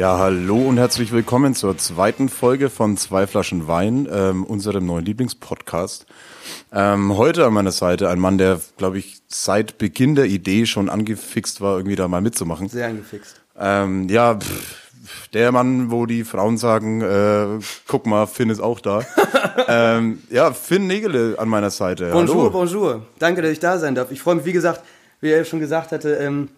Ja, hallo und herzlich willkommen zur zweiten Folge von Zwei Flaschen Wein, ähm, unserem neuen Lieblingspodcast. Ähm, heute an meiner Seite ein Mann, der, glaube ich, seit Beginn der Idee schon angefixt war, irgendwie da mal mitzumachen. Sehr angefixt. Ähm, ja, pff, der Mann, wo die Frauen sagen, äh, guck mal, Finn ist auch da. ähm, ja, Finn Nägele an meiner Seite. Bonjour, hallo. bonjour. Danke, dass ich da sein darf. Ich freue mich, wie gesagt, wie er schon gesagt hatte, ähm,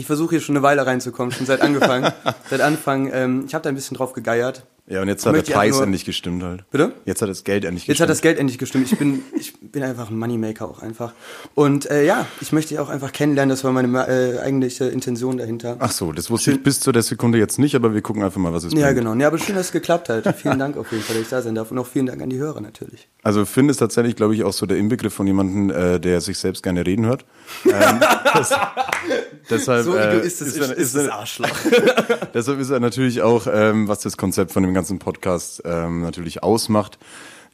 ich versuche hier schon eine Weile reinzukommen, schon seit Anfang. seit Anfang. Ähm, ich habe da ein bisschen drauf gegeiert. Ja, und jetzt hat der Preis nur- endlich gestimmt halt. Bitte? Jetzt hat das Geld endlich Jetzt gestimmt. hat das Geld endlich gestimmt. Ich bin, ich bin einfach ein Moneymaker auch einfach. Und äh, ja, ich möchte dich auch einfach kennenlernen. Das war meine äh, eigentliche Intention dahinter. Ach so, das wusste ich bis zu der Sekunde jetzt nicht, aber wir gucken einfach mal, was es ja, bringt. genau. Ja, aber schön, dass es geklappt hat. Vielen Dank auf jeden Fall, dass ich da sein darf. Und auch vielen Dank an die Hörer natürlich. Also Finn ist tatsächlich, glaube ich, auch so der Inbegriff von jemandem, äh, der sich selbst gerne reden hört. Ähm, das, deshalb, So äh, ist, er- ist, er- das Arschloch. deshalb ist er natürlich auch, ähm, was das Konzept von dem ganzen Podcast ähm, natürlich ausmacht,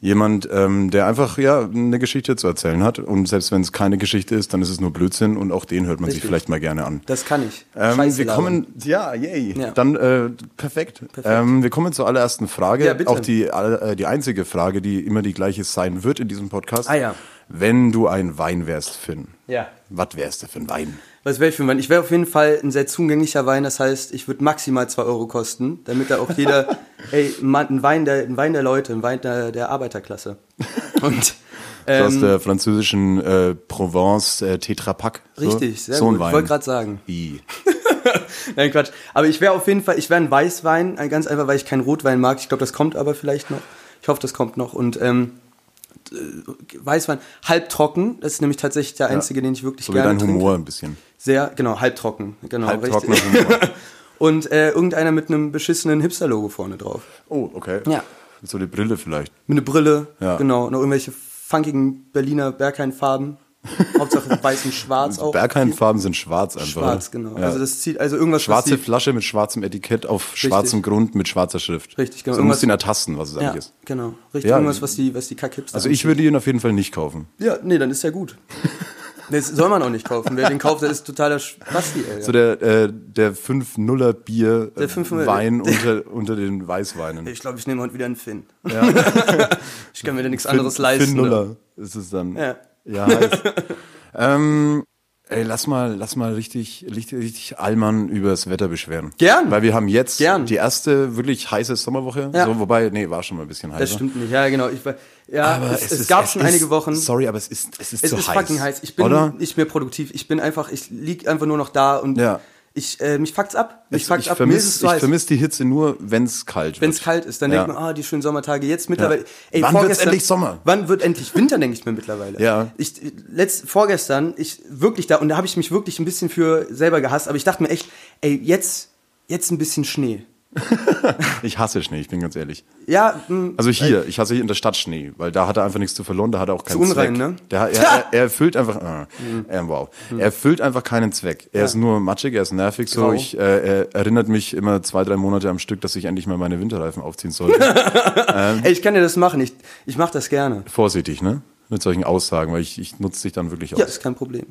jemand, ähm, der einfach ja eine Geschichte zu erzählen hat. Und selbst wenn es keine Geschichte ist, dann ist es nur Blödsinn und auch den hört man sich Richtig. vielleicht mal gerne an. Das kann ich. Ähm, Scheiße wir kommen, ja, yay. Ja. Dann äh, perfekt. Ähm, wir kommen zur allerersten Frage. Ja, bitte. Auch die, äh, die einzige Frage, die immer die gleiche sein wird in diesem Podcast. Ah, ja. Wenn du ein Wein wärst, Finn, Ja. was wärst du für ein Wein? Was wäre ich für ein Wein? Ich wäre auf jeden Fall ein sehr zugänglicher Wein. Das heißt, ich würde maximal 2 Euro kosten, damit da auch jeder, ey, ein Wein der, ein Wein der Leute, ein Wein der, der Arbeiterklasse. Und So aus ähm, der französischen äh, Provence äh, Tetra Pak. So? richtig, sehr so ein gut. Wein. Ich wollte gerade sagen. I. Nein, Quatsch. Aber ich wäre auf jeden Fall, ich wäre ein Weißwein, ein- ganz einfach, weil ich keinen Rotwein mag. Ich glaube, das kommt aber vielleicht noch. Ich hoffe, das kommt noch. Und ähm, äh, Weißwein, halbtrocken. Das ist nämlich tatsächlich der einzige, den ich wirklich So gerne dein trinke. Humor ein bisschen. Sehr, genau, halbtrocken. Genau, Halbtrockener richtig. Humor. Und äh, irgendeiner mit einem beschissenen Hipster-Logo vorne drauf. Oh, okay. Ja. So eine Brille vielleicht. Mit einer Brille, Ja. genau, noch irgendwelche funkigen Berliner Berghain-Farben. Hauptsache weiß und schwarz auch. Berghain-Farben sind schwarz einfach. Schwarz, genau. Ja. Also das zieht, also irgendwas, Schwarze Flasche mit schwarzem Etikett auf schwarzem Grund mit schwarzer Schrift. Richtig, genau. So, du musst Irgendwas- ihn ertasten, was es Ja, eigentlich ist. genau. Richtig, Ja. irgendwas, was die, was die Kack-Hipster Also ich würde ihn auf jeden Fall nicht kaufen. Ja, nee, dann ist ja gut. Das soll man auch nicht kaufen. Wer den kauft, der ist totaler Spasti, ey. So der, äh, der 5-0er Bier äh, Der 5-0er Wein unter, unter den Weißweinen. Ich glaube, ich nehme heute wieder einen Finn. Ja. Ich kann mir da nichts anderes leisten. ne? Nuller ist es dann. Ja. Ja, heiß. ähm, ey, lass mal, lass mal richtig, richtig, richtig Allmann übers Wetter beschweren. Gern. Weil wir haben jetzt Gern. die erste wirklich heiße Sommerwoche. Ja. So, wobei, nee, war schon mal ein bisschen heißer. Das stimmt nicht. Ja, genau. Ich, ja, Aber es, es, ist- gab schon ist- einige Wochen. Sorry, aber es ist, es ist Es zu ist heiß. fucking heiß. Ich bin Oder? nicht mehr produktiv. Ich bin einfach, ich lieg einfach nur noch da und Ja. Ich, äh, mich fuckt's ab. Mich Ich, fuckt's ich ab. Mir ist vermisse es zu ich heiß. vermiss die Hitze nur, wenn's kalt Wenn es wird. kalt ist, dann Ja. denkt man, ah, die schönen Sommertage. Jetzt mittlerweile. Ja. Ey, Wann vorgestern- endlich Sommer? Wann wird endlich Winter, denke ich mir mittlerweile. Ja. Ich, letzt, vorgestern, ich wirklich da, und da habe ich mich wirklich ein bisschen für selber gehasst, aber ich dachte mir echt, ey, jetzt, jetzt ein bisschen Schnee. Ich hasse Schnee, ich bin ganz ehrlich. Ja, mh, Also hier, ich hasse hier in der Stadt Schnee, weil da hat er einfach nichts zu verloren, da hat er auch keinen Zu unrein, Zweck. ne? Der, er, er, er erfüllt einfach, äh, äh, wow, er erfüllt einfach keinen Zweck. Er ist nur matschig, er ist nervig, so. Ich, äh, er erinnert mich immer zwei, drei Monate am Stück, dass ich endlich mal meine Winterreifen aufziehen sollte. ey, ich kann dir das machen. Ich, ich mache das gerne. Vorsichtig, ne? Mit solchen Aussagen, weil ich, ich nutze dich dann wirklich aus. Ja, ist kein Problem.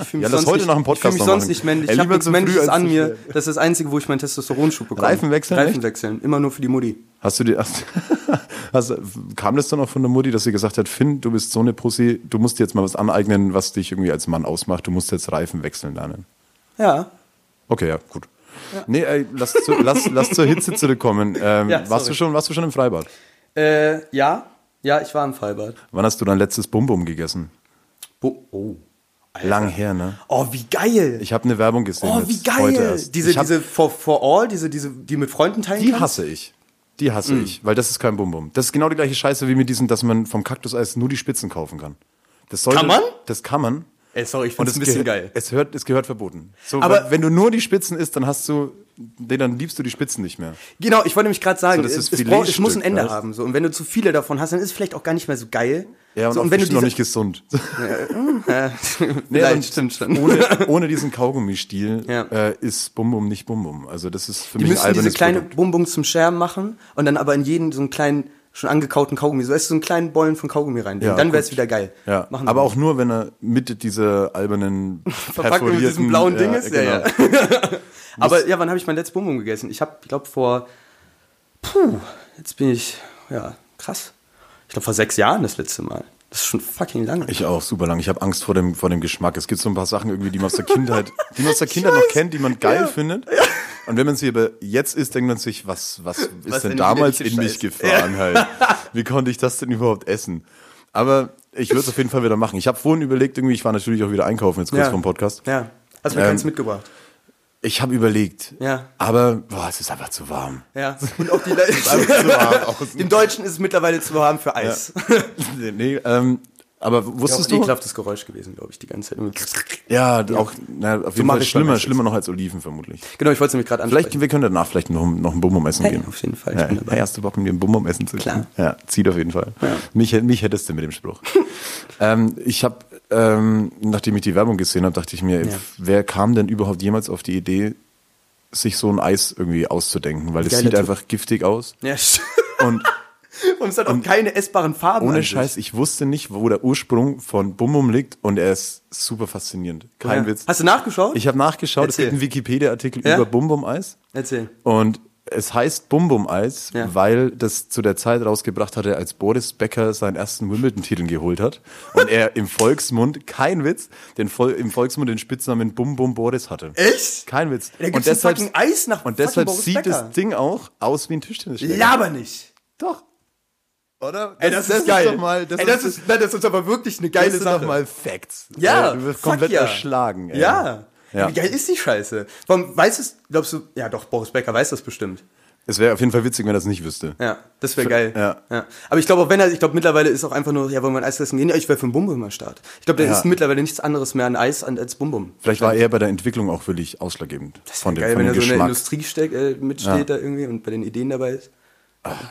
Ich fühl mich Ja, sonst heute nicht- Ich fühle mich sonst nicht männlich. Ey, Ich habe nichts Männliches an mir. Das ist das Einzige, wo ich meinen Testosteronschub bekomme. Reifen wechseln, Reifen wechseln. Immer nur für die Mutti. Hast du dir, hast, hast, kam das dann auch von der Mutti, dass sie gesagt hat, Finn, du bist so eine Pussy, du musst dir jetzt mal was aneignen, was dich irgendwie als Mann ausmacht, du musst jetzt Reifen wechseln lernen. Ja. Okay, ja, gut. Nee, ey, lass, zu, lass, lass zur Hitze zurückkommen. Ähm, Ja, warst, du schon, warst du schon im Freibad? Äh, ja. Ja, ich war im Freibad. Wann hast du dein letztes Bum-Bum gegessen? Bo oh. Lang her, ne? Oh, wie geil. Ich habe eine Werbung gesehen. oh, wie geil. Diese, hab, diese for, for all, diese, diese, die mit Freunden teilen die kannst? hasse ich. Die hasse Mm. ich, weil das ist kein Bum-Bum. Das ist genau die gleiche Scheiße wie mit diesen, dass man vom Kaktuseis nur die Spitzen kaufen kann. Das sollte, Kann man? Das kann man. Ey, sorry, ich Und find's es ein bisschen geil. Es, hört, es gehört verboten. So, Aber- wenn du nur die Spitzen isst, dann hast du dann liebst du die Spitzen nicht mehr. Genau, ich wollte nämlich gerade sagen, So, das es, ist es, muss ein Ende weißt? haben. So. Und wenn du zu viele davon hast, dann ist es vielleicht auch gar nicht mehr so geil. Ja, und, so, und wenn du noch nicht gesund. äh, Nee, stimmt schon. Ohne, ohne diesen Kaugummi-Stiel Ja. äh, ist Bum Bum nicht Bum Bum. Also das ist für Die mich ein müssen diese albernes kleine Produkt. Bumbum zum Scherben machen und dann aber in jeden so einen kleinen, schon angekauten Kaugummi, so weißt du, so einen kleinen Bollen von Kaugummi rein. Ja, dann wäre es wieder geil. Ja, Machen aber auch nur, wenn er mit dieser albernen Verpackung mit diesem blauen Ding ist. Ja, genau. ja. aber ja, wann habe ich mein letztes Bumbum gegessen? Ich habe, ich glaube vor, puh, jetzt bin ich, ja, krass. Ich glaube vor sechs Jahren das letzte Mal. Das ist schon fucking lange. Ich auch, super lang. Ich habe Angst vor dem, vor dem Geschmack. Es gibt so ein paar Sachen irgendwie, die man aus der Kindheit, die man aus der Kindheit noch kennt, die man geil findet. Und wenn man sie aber jetzt isst, denkt man sich, was, was ist Was denn denn damals in mich gefahren halt? Wie konnte ich das denn überhaupt essen? Aber ich würde es auf jeden Fall wieder machen. Ich habe vorhin überlegt, irgendwie, ich war natürlich auch wieder einkaufen jetzt kurz Ja. vom Podcast. Ja. Hast mir Ähm, keins mitgebracht. Ich habe überlegt. Ja. Aber, boah, es ist einfach zu warm. Ja. Und auch die Einfach zu warm außen. Dem Deutschen ist es mittlerweile zu warm für Eis. nee, ähm, aber Ist wusstest auch ein du? ekelhaftes Geräusch gewesen, glaube ich, die ganze Zeit. Ja, auch, na, auf jeden mach Fall ich schlimmer, schlimmer noch als Oliven vermutlich. Genau, ich wollte es nämlich gerade ansprechen. Vielleicht, wir können danach vielleicht noch, noch ein Bum essen Hey, gehen. auf jeden Fall, ich Ja, dabei. hey, hast du Bock, mit mir ein Bum essen zu Klar. gehen? Ja, zieht auf jeden Fall. Mich, mich hättest du mit dem Spruch. ähm, ich habe, ähm, nachdem ich die Werbung gesehen habe, dachte ich mir, Ja. wer kam denn überhaupt jemals auf die Idee, sich so ein Eis irgendwie auszudenken? Weil das Geiler sieht Typ. einfach giftig aus. ja. Und Und es hat auch keine essbaren Farben. ohne. Scheiß, ich wusste nicht, wo der Ursprung von Bum Bum liegt und er ist super faszinierend. Kein Ja. Witz. Hast du nachgeschaut? Ich habe nachgeschaut, Erzähl. es gibt einen Wikipedia-Artikel Ja? über Bum Bum Eis. Erzähl. Und es heißt Bum Bum Eis, Ja. weil das zu der Zeit rausgebracht hatte, als Boris Becker seinen ersten Wimbledon-Titel geholt hat. Und er im Volksmund, kein Witz, den Vol im Volksmund den Spitznamen Bum Bum Boris hatte. Echt? Kein Witz. Da gibt's ein fucking Eis nach und deshalb Boris sieht Becker. das Ding auch aus wie ein Tischtennisschläger. Laber nicht. Doch. Oder? Ey, das, ist geil. doch mal, das ey, das ist, ist, nein, das ist aber wirklich eine das geile sind Sache. doch mal Facts. Ja, Ey, Du wirst komplett ja. erschlagen. Ey. ja. Ja. Wie geil ist die Scheiße? Warum weiß es, glaubst du, ja doch, Boris Becker weiß das bestimmt. Es wäre auf jeden Fall witzig, wenn er das nicht wüsste. Ja, das wäre geil. Ja. Aber ich glaube auch wenn er, ich glaube mittlerweile ist auch einfach nur, ja, wollen wir ein Eis essen gehen? Ja, ich wäre für ein Bumbum am Start. Ich glaube, da Ja. ist mittlerweile nichts anderes mehr an Eis als Bumbum. Vielleicht war er bei der Entwicklung auch wirklich ausschlaggebend. von dem, Geil, von wenn dem er so in der. Industrie steck, äh, mitsteht da irgendwie und bei den Ideen dabei ist.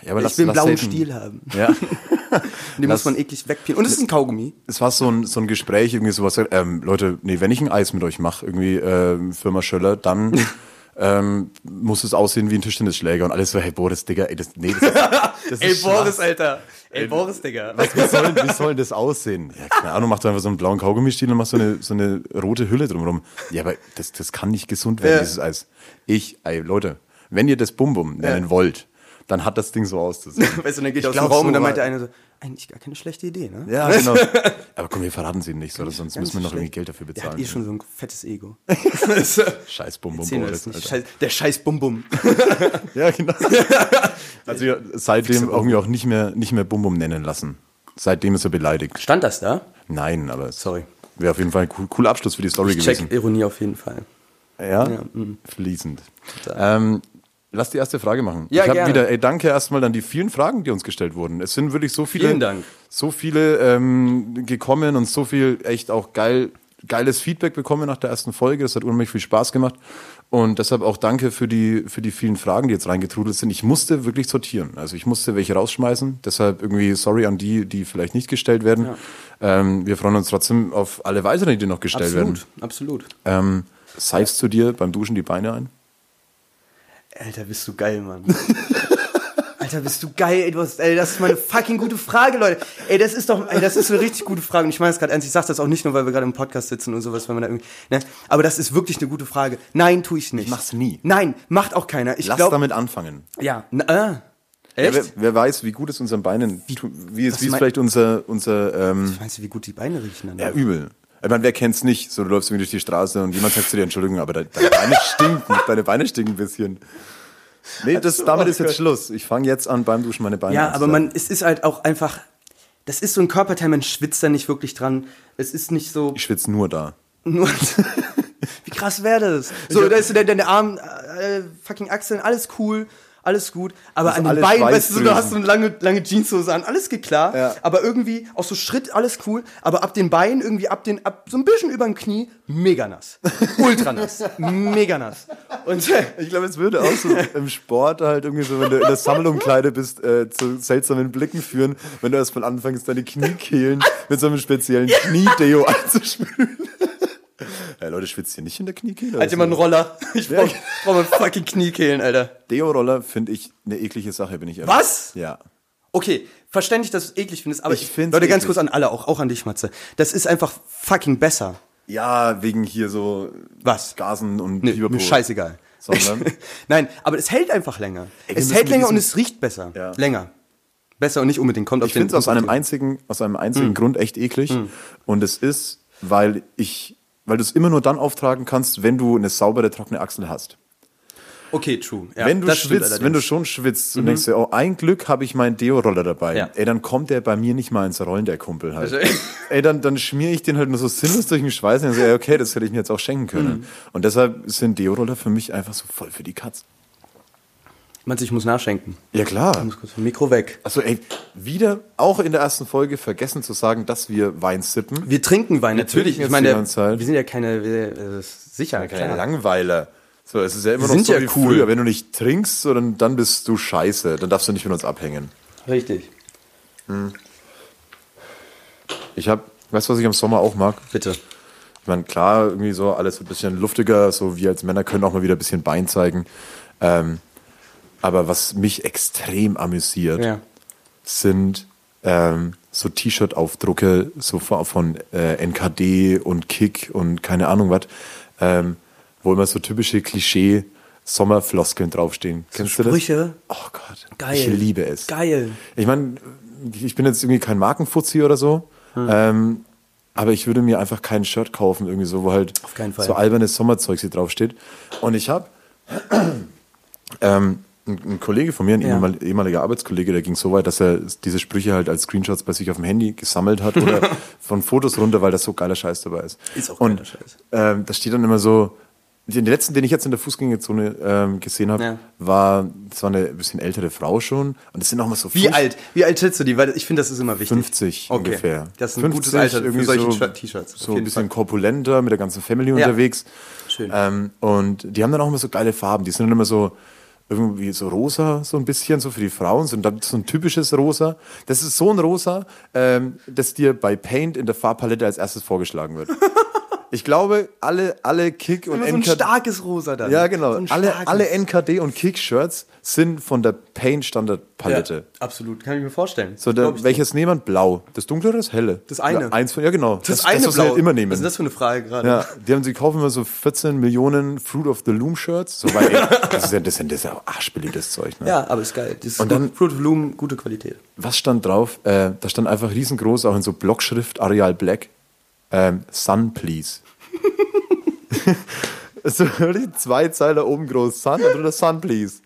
Ja, aber ich lass- will einen lass blauen Stiel haben. Ja. Den Lass- muss man eklig wegpielen. Und es ist ein Kaugummi. es war so ein, so ein Gespräch, irgendwie sowas, ähm, Leute, nee, wenn ich ein Eis mit euch mache, irgendwie ähm, Firma Schöller, dann ähm, muss es aussehen wie ein Tischtennisschläger und alles so, hey Boris, Digga, ey, das, nee, das ist, das Ey, Boris, Alter. Ey, Boris, Digga. Was, wie, soll, wie soll das aussehen? Ja, keine Ahnung, mach doch einfach so einen blauen Kaugummistiel und mach so eine, so eine rote Hülle drumherum. Ja, aber das, das kann nicht gesund werden, Ja. dieses Eis. Ich, ey, Leute, wenn ihr das Bum-Bum nennen wollt, dann hat das Ding so auszusehen. Weißt du, dann geht Ich er aus dem Raum so und dann meint der eine so, eigentlich gar keine schlechte Idee, ne? Ja, genau. Aber komm, wir verraten sie nicht, oder? sonst müssen wir noch schlecht. irgendwie Geld dafür Der bezahlen. hat eh schon so ein fettes Ego. Scheiß Bum Bum Boris. Scheiß, der scheiß Bum-Bum. Ja, genau. Also ja, seitdem irgendwie auch nicht mehr, nicht mehr Bum Bum nennen lassen. Seitdem ist er beleidigt. Stand das da? Nein, aber Sorry. wäre auf jeden Fall ein cool, cooler Abschluss für die Story Ich check gewesen. Ironie auf jeden Fall. Ja, Ja, mm. fließend. Total. Ähm, lass die erste Frage machen. Ja, ich habe wieder, ey, danke erstmal an die vielen Fragen, die uns gestellt wurden. Es sind wirklich so viele, so viele ähm, gekommen und so viel echt auch geil, geiles Feedback bekommen nach der ersten Folge. Das hat unheimlich viel Spaß gemacht. Und deshalb auch danke für die, für die vielen Fragen, die jetzt reingetrudelt sind. Ich musste wirklich sortieren. Also ich musste welche rausschmeißen. Deshalb irgendwie sorry an die, die vielleicht nicht gestellt werden. Ähm, wir freuen uns trotzdem auf alle weiteren, die noch gestellt werden. Absolut, absolut. Ähm, seifst du dir beim Duschen die Beine ein? Alter, bist du geil, Mann. Alter, bist du geil, ey, du hast, ey, das ist mal eine fucking gute Frage, Leute. Ey, das ist doch, ey, das ist eine richtig gute Frage. Und ich meine das gerade ernst, ich sag das auch nicht nur, weil wir gerade im Podcast sitzen und sowas, weil man da irgendwie, ne? Aber das ist wirklich eine gute Frage. Nein, tue ich nicht. Ich mach's nie. Nein, macht auch keiner. Ich Lass glaube, damit anfangen. ja, na, äh, Ja, echt? wer, wer weiß, wie gut es unseren Beinen, tu- wie es, wie es vielleicht unser, unser ähm, Meinst du, wie gut die Beine riechen dann? ja, übel. Ich meine, wer kennt's nicht? So, du läufst irgendwie durch die Straße und jemand sagt zu dir, Entschuldigung, aber de- deine Beine stinken, deine Beine stinken ein bisschen. Nee, das, damit ist jetzt Schluss. Ich fange jetzt an, beim Duschen meine Beine Ja, aber man, es ist halt auch einfach, das ist so ein Körperteil, man schwitzt da nicht wirklich dran. Es ist nicht so, Ich schwitze nur da. nur, wie krass wäre das? So, da ist der, der Arm, äh, fucking Achseln, alles cool, alles gut. Aber Das an den Beinen, weißt du, so, du hast so eine lange, lange Jeanshose an, alles geht klar. Ja. Aber irgendwie, auch so Schritt, alles cool. Aber ab den Beinen, irgendwie ab den, ab so ein bisschen über dem Knie, mega nass. Ultra nass. mega nass. Und äh, Ich glaube, es würde auch so im Sport halt irgendwie so, wenn du in der Sammelumkleide bist, äh, zu seltsamen Blicken führen, wenn du erstmal anfängst, deine Kniekehlen mit so einem speziellen Kniedeo einzuspülen. Ja, Leute, schwitzt ihr nicht in der Kniekehle? halt immer einen Roller. Ich brauch, brauch mal fucking Kniekehlen, Alter. Deo-Roller finde ich eine eklige Sache, bin ich ehrlich. Was? Ja. Okay, verständlich, dass du es eklig findest, aber Ich find's Leute, ganz eklig. kurz an alle, auch, auch an dich, Matze. Das ist einfach fucking besser. Ja, wegen hier so Was? Gasen und Nee, Pipapo. mir scheißegal. Sondern? Nein, aber es hält einfach länger. wir es hält länger und es riecht besser. Ja. Länger. Besser und nicht unbedingt. Kommt auf Ich finde es aus einem einzigen. aus einem Hm. einzigen Grund echt eklig. Und es ist, weil ich, weil du es immer nur dann auftragen kannst, wenn du eine saubere, trockene Achsel hast. Okay, true. Ja, wenn du schwitzt, wenn du schon schwitzt und denkst dir, oh, ein Glück habe ich meinen Deo-Roller dabei. Ja. Ey, dann kommt der bei mir nicht mal ins Rollen, der Kumpel halt. Also- ey, dann, dann schmiere ich den halt nur so sinnlos durch den Schweiß und dann so, ey, okay, das hätte ich mir jetzt auch schenken können. Mhm. Und deshalb sind Deo-Roller für mich einfach so voll für die Katz. Meinst du, ich muss nachschenken? Ja, klar. Ich muss kurz vom Mikro weg. Also, ey, wieder auch in der ersten Folge vergessen zu sagen, dass wir Wein sippen. Wir trinken Wein, natürlich. trinken Ich meine, wir sind ja keine, wir, äh, sicher, Keine klar. Langweiler. So, es ist ja immer Wir noch sind so ja wie cool. früher. Wenn du nicht trinkst, so, dann, dann bist du scheiße. Dann darfst du nicht mit uns abhängen. Richtig. Ich habe, weißt du, was ich im Sommer auch mag? Bitte. Ich meine, klar, irgendwie so alles ein bisschen luftiger, so wir als Männer können auch mal wieder ein bisschen Bein zeigen. Ähm, aber was mich extrem amüsiert, Ja. sind ähm, so T-Shirt-Aufdrucke so von, äh, NKD und Kick und keine Ahnung was, ähm, wo immer so typische Klischee Sommerfloskeln draufstehen. Kennst du Sprüche? das? Oh Gott, Geil. ich liebe es. Geil. Ich meine, ich bin jetzt irgendwie kein Markenfuzzi oder so, Hm. ähm, aber ich würde mir einfach kein Shirt kaufen, irgendwie so, wo halt Auf keinen Fall. so albernes Sommerzeug hier draufsteht. Und ich habe ähm, ein, Kollege von mir, ein Ja. ehemal- ehemaliger Arbeitskollege, der ging so weit, dass er diese Sprüche halt als Screenshots bei sich auf dem Handy gesammelt hat oder von Fotos runter, weil da so geiler Scheiß dabei ist. Ist auch Und geiler Scheiß. ähm, da steht dann immer so, den letzten, den ich jetzt in der Fußgängerzone ähm, gesehen habe, Ja. war, das war eine bisschen ältere Frau schon. Und das sind auch mal so Wie alt? Wie alt schätzt du die? Weil ich finde, das ist immer wichtig. 50 Okay. ungefähr. Das ist ein 50, gutes Alter für solche so, Shirt- T-Shirts. So ein bisschen Fall. korpulenter, mit der ganzen Family Ja. unterwegs. Schön. Ähm, und die haben dann auch immer so geile Farben. Die sind dann immer so irgendwie so rosa, so ein bisschen, so für die Frauen. Und dann so ein typisches Rosa. Das ist so ein Rosa, ähm, das dir bei Paint in der Farbpalette als erstes vorgeschlagen wird. Ich glaube, alle, alle Kick und Immer so ein NKD starkes Rosa dann. ja, genau. So alle, alle NKD und Kick-Shirts sind von der Paint-Standard-Palette. Ja, absolut, kann ich mir vorstellen. So, der, ich welches nehmen wir? Blau. Das dunklere oder das helle? Das eine. Ja, eins von, ja, genau. Das, eine was wir Blau. halt immer nehmen. Was ist das für eine Frage gerade? ja, die, haben, die kaufen immer so 14 Millionen Fruit of the Loom Shirts. So, weil, ey, das, ist ja, das, ist ja, das ist ja auch arschbilliges Zeug. Ne? Ja, aber ist geil. Das Und dann- Fruit of Loom, gute Qualität. Was stand drauf? Äh, da stand einfach riesengroß, auch in so Blockschrift, Areal Black, ähm, Sun, please. so zwei Zeiler oben groß, Sun und drunter Sun, please.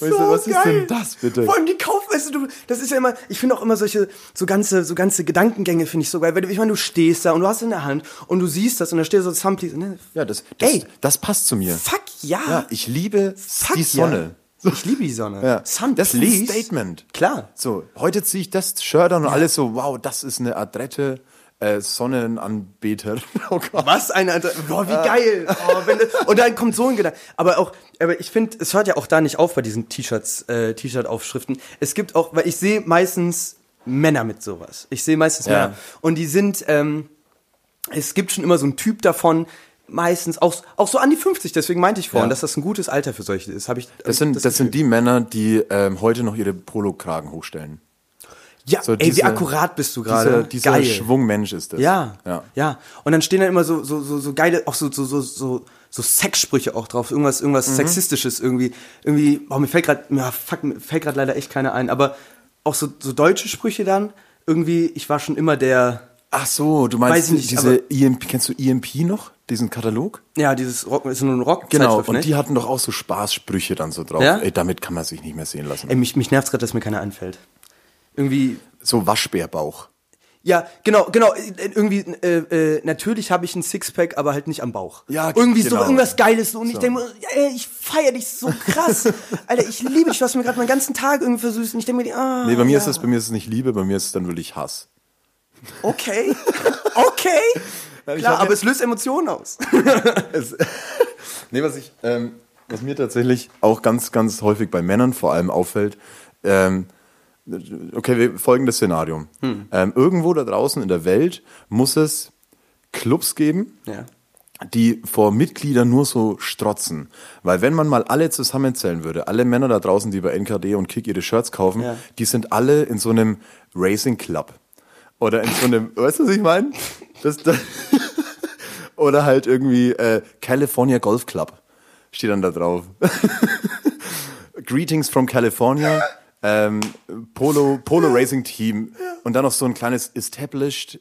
Weißt du, was ist denn das bitte? Vor allem die Kauf, weißt du, das ist ja immer, ich finde auch immer solche, so ganze, so ganze Gedankengänge finde ich so geil, weil ich meine, du stehst da und du hast in der Hand und du siehst das und da steht so Samples, ne? Ja, das, das, Ey. das passt zu mir. Fuck ja. Ja, ich liebe Fuck die Sonne. Ja. Ich liebe die Sonne. Ja. Sun, das ist ein please. Statement. Klar. So, heute ziehe ich das Shirt an und alles so, wow, das ist eine adrette äh, Sonnenanbeter. Oh Gott. Was eine Alter, boah, wie geil. Oh, wenn, und dann kommt so ein Gedanke. Aber auch, aber ich finde, es hört ja auch da nicht auf bei diesen T-Shirts, äh, T-Shirt-Aufschriften. Es gibt auch, weil ich sehe meistens Männer mit sowas. Ich sehe meistens Ja. Männer. Und die sind, ähm, es gibt schon immer so einen Typ davon, meistens auch, auch so an die 50. Deswegen meinte ich vorhin, Ja. dass das ein gutes Alter für solche ist. Hab ich, Das sind, das, sind die Männer, die ähm, heute noch ihre Polokragen hochstellen. Ja, so ey, wie diese- akkurat bist du Dieser, gerade. dieser Geil. Schwungmensch ist das. Ja, ja. ja, Und dann stehen da immer so, so, so, so geile, auch so, so, so, so, so Sexsprüche auch drauf, irgendwas, irgendwas Mhm. Sexistisches irgendwie, irgendwie, oh, mir fällt gerade, ja, fuck, mir fällt gerade leider echt keiner ein, aber auch so, so deutsche Sprüche dann, irgendwie, ich war schon immer der, Ach so, du meinst ich nicht, diese EMP, kennst du EMP noch? Diesen Katalog? ja, dieses Rock, ist nur ein Rock, Genau, und ne? die hatten doch auch so Spaßsprüche dann so drauf. Ja? Ey, damit kann man sich nicht mehr sehen lassen. Ey, mich, mich nervt's gerade, dass mir keiner einfällt. Irgendwie, so Waschbärbauch. Ja, genau, genau. äh, Irgendwie, äh, äh, natürlich habe ich ein Sixpack, aber halt nicht am Bauch. Ja, Irgendwie genau. so irgendwas Geiles. Und ich So. denke mir, ja, ey, ich feiere dich so krass. Alter, ich liebe dich, du hast mir gerade meinen ganzen Tag irgendwie versüßt. Und ich denke mir, ah, Nee, bei mir ja. ist es, bei mir ist es nicht Liebe, bei mir ist es dann wirklich Hass. Okay, okay. ich Klar, hab aber ja- es löst Emotionen aus. Nee, was ich, ähm, was mir tatsächlich auch ganz, ganz häufig bei Männern vor allem auffällt, ähm, okay, wir folgendes Szenario. Hm. Ähm, irgendwo da draußen in der Welt muss es Clubs geben, Ja. die vor Mitgliedern nur so strotzen. Weil wenn man mal alle zusammenzählen würde, alle Männer da draußen, die bei NKD und Kick ihre Shirts kaufen, Ja. die sind alle in so einem Racing Club. Oder in so einem, weißt du, was ich meine? Das, das, oder halt irgendwie äh, California Golf Club steht dann da drauf. Greetings from California. Ähm, Polo, Polo Racing Team und dann noch so ein kleines Established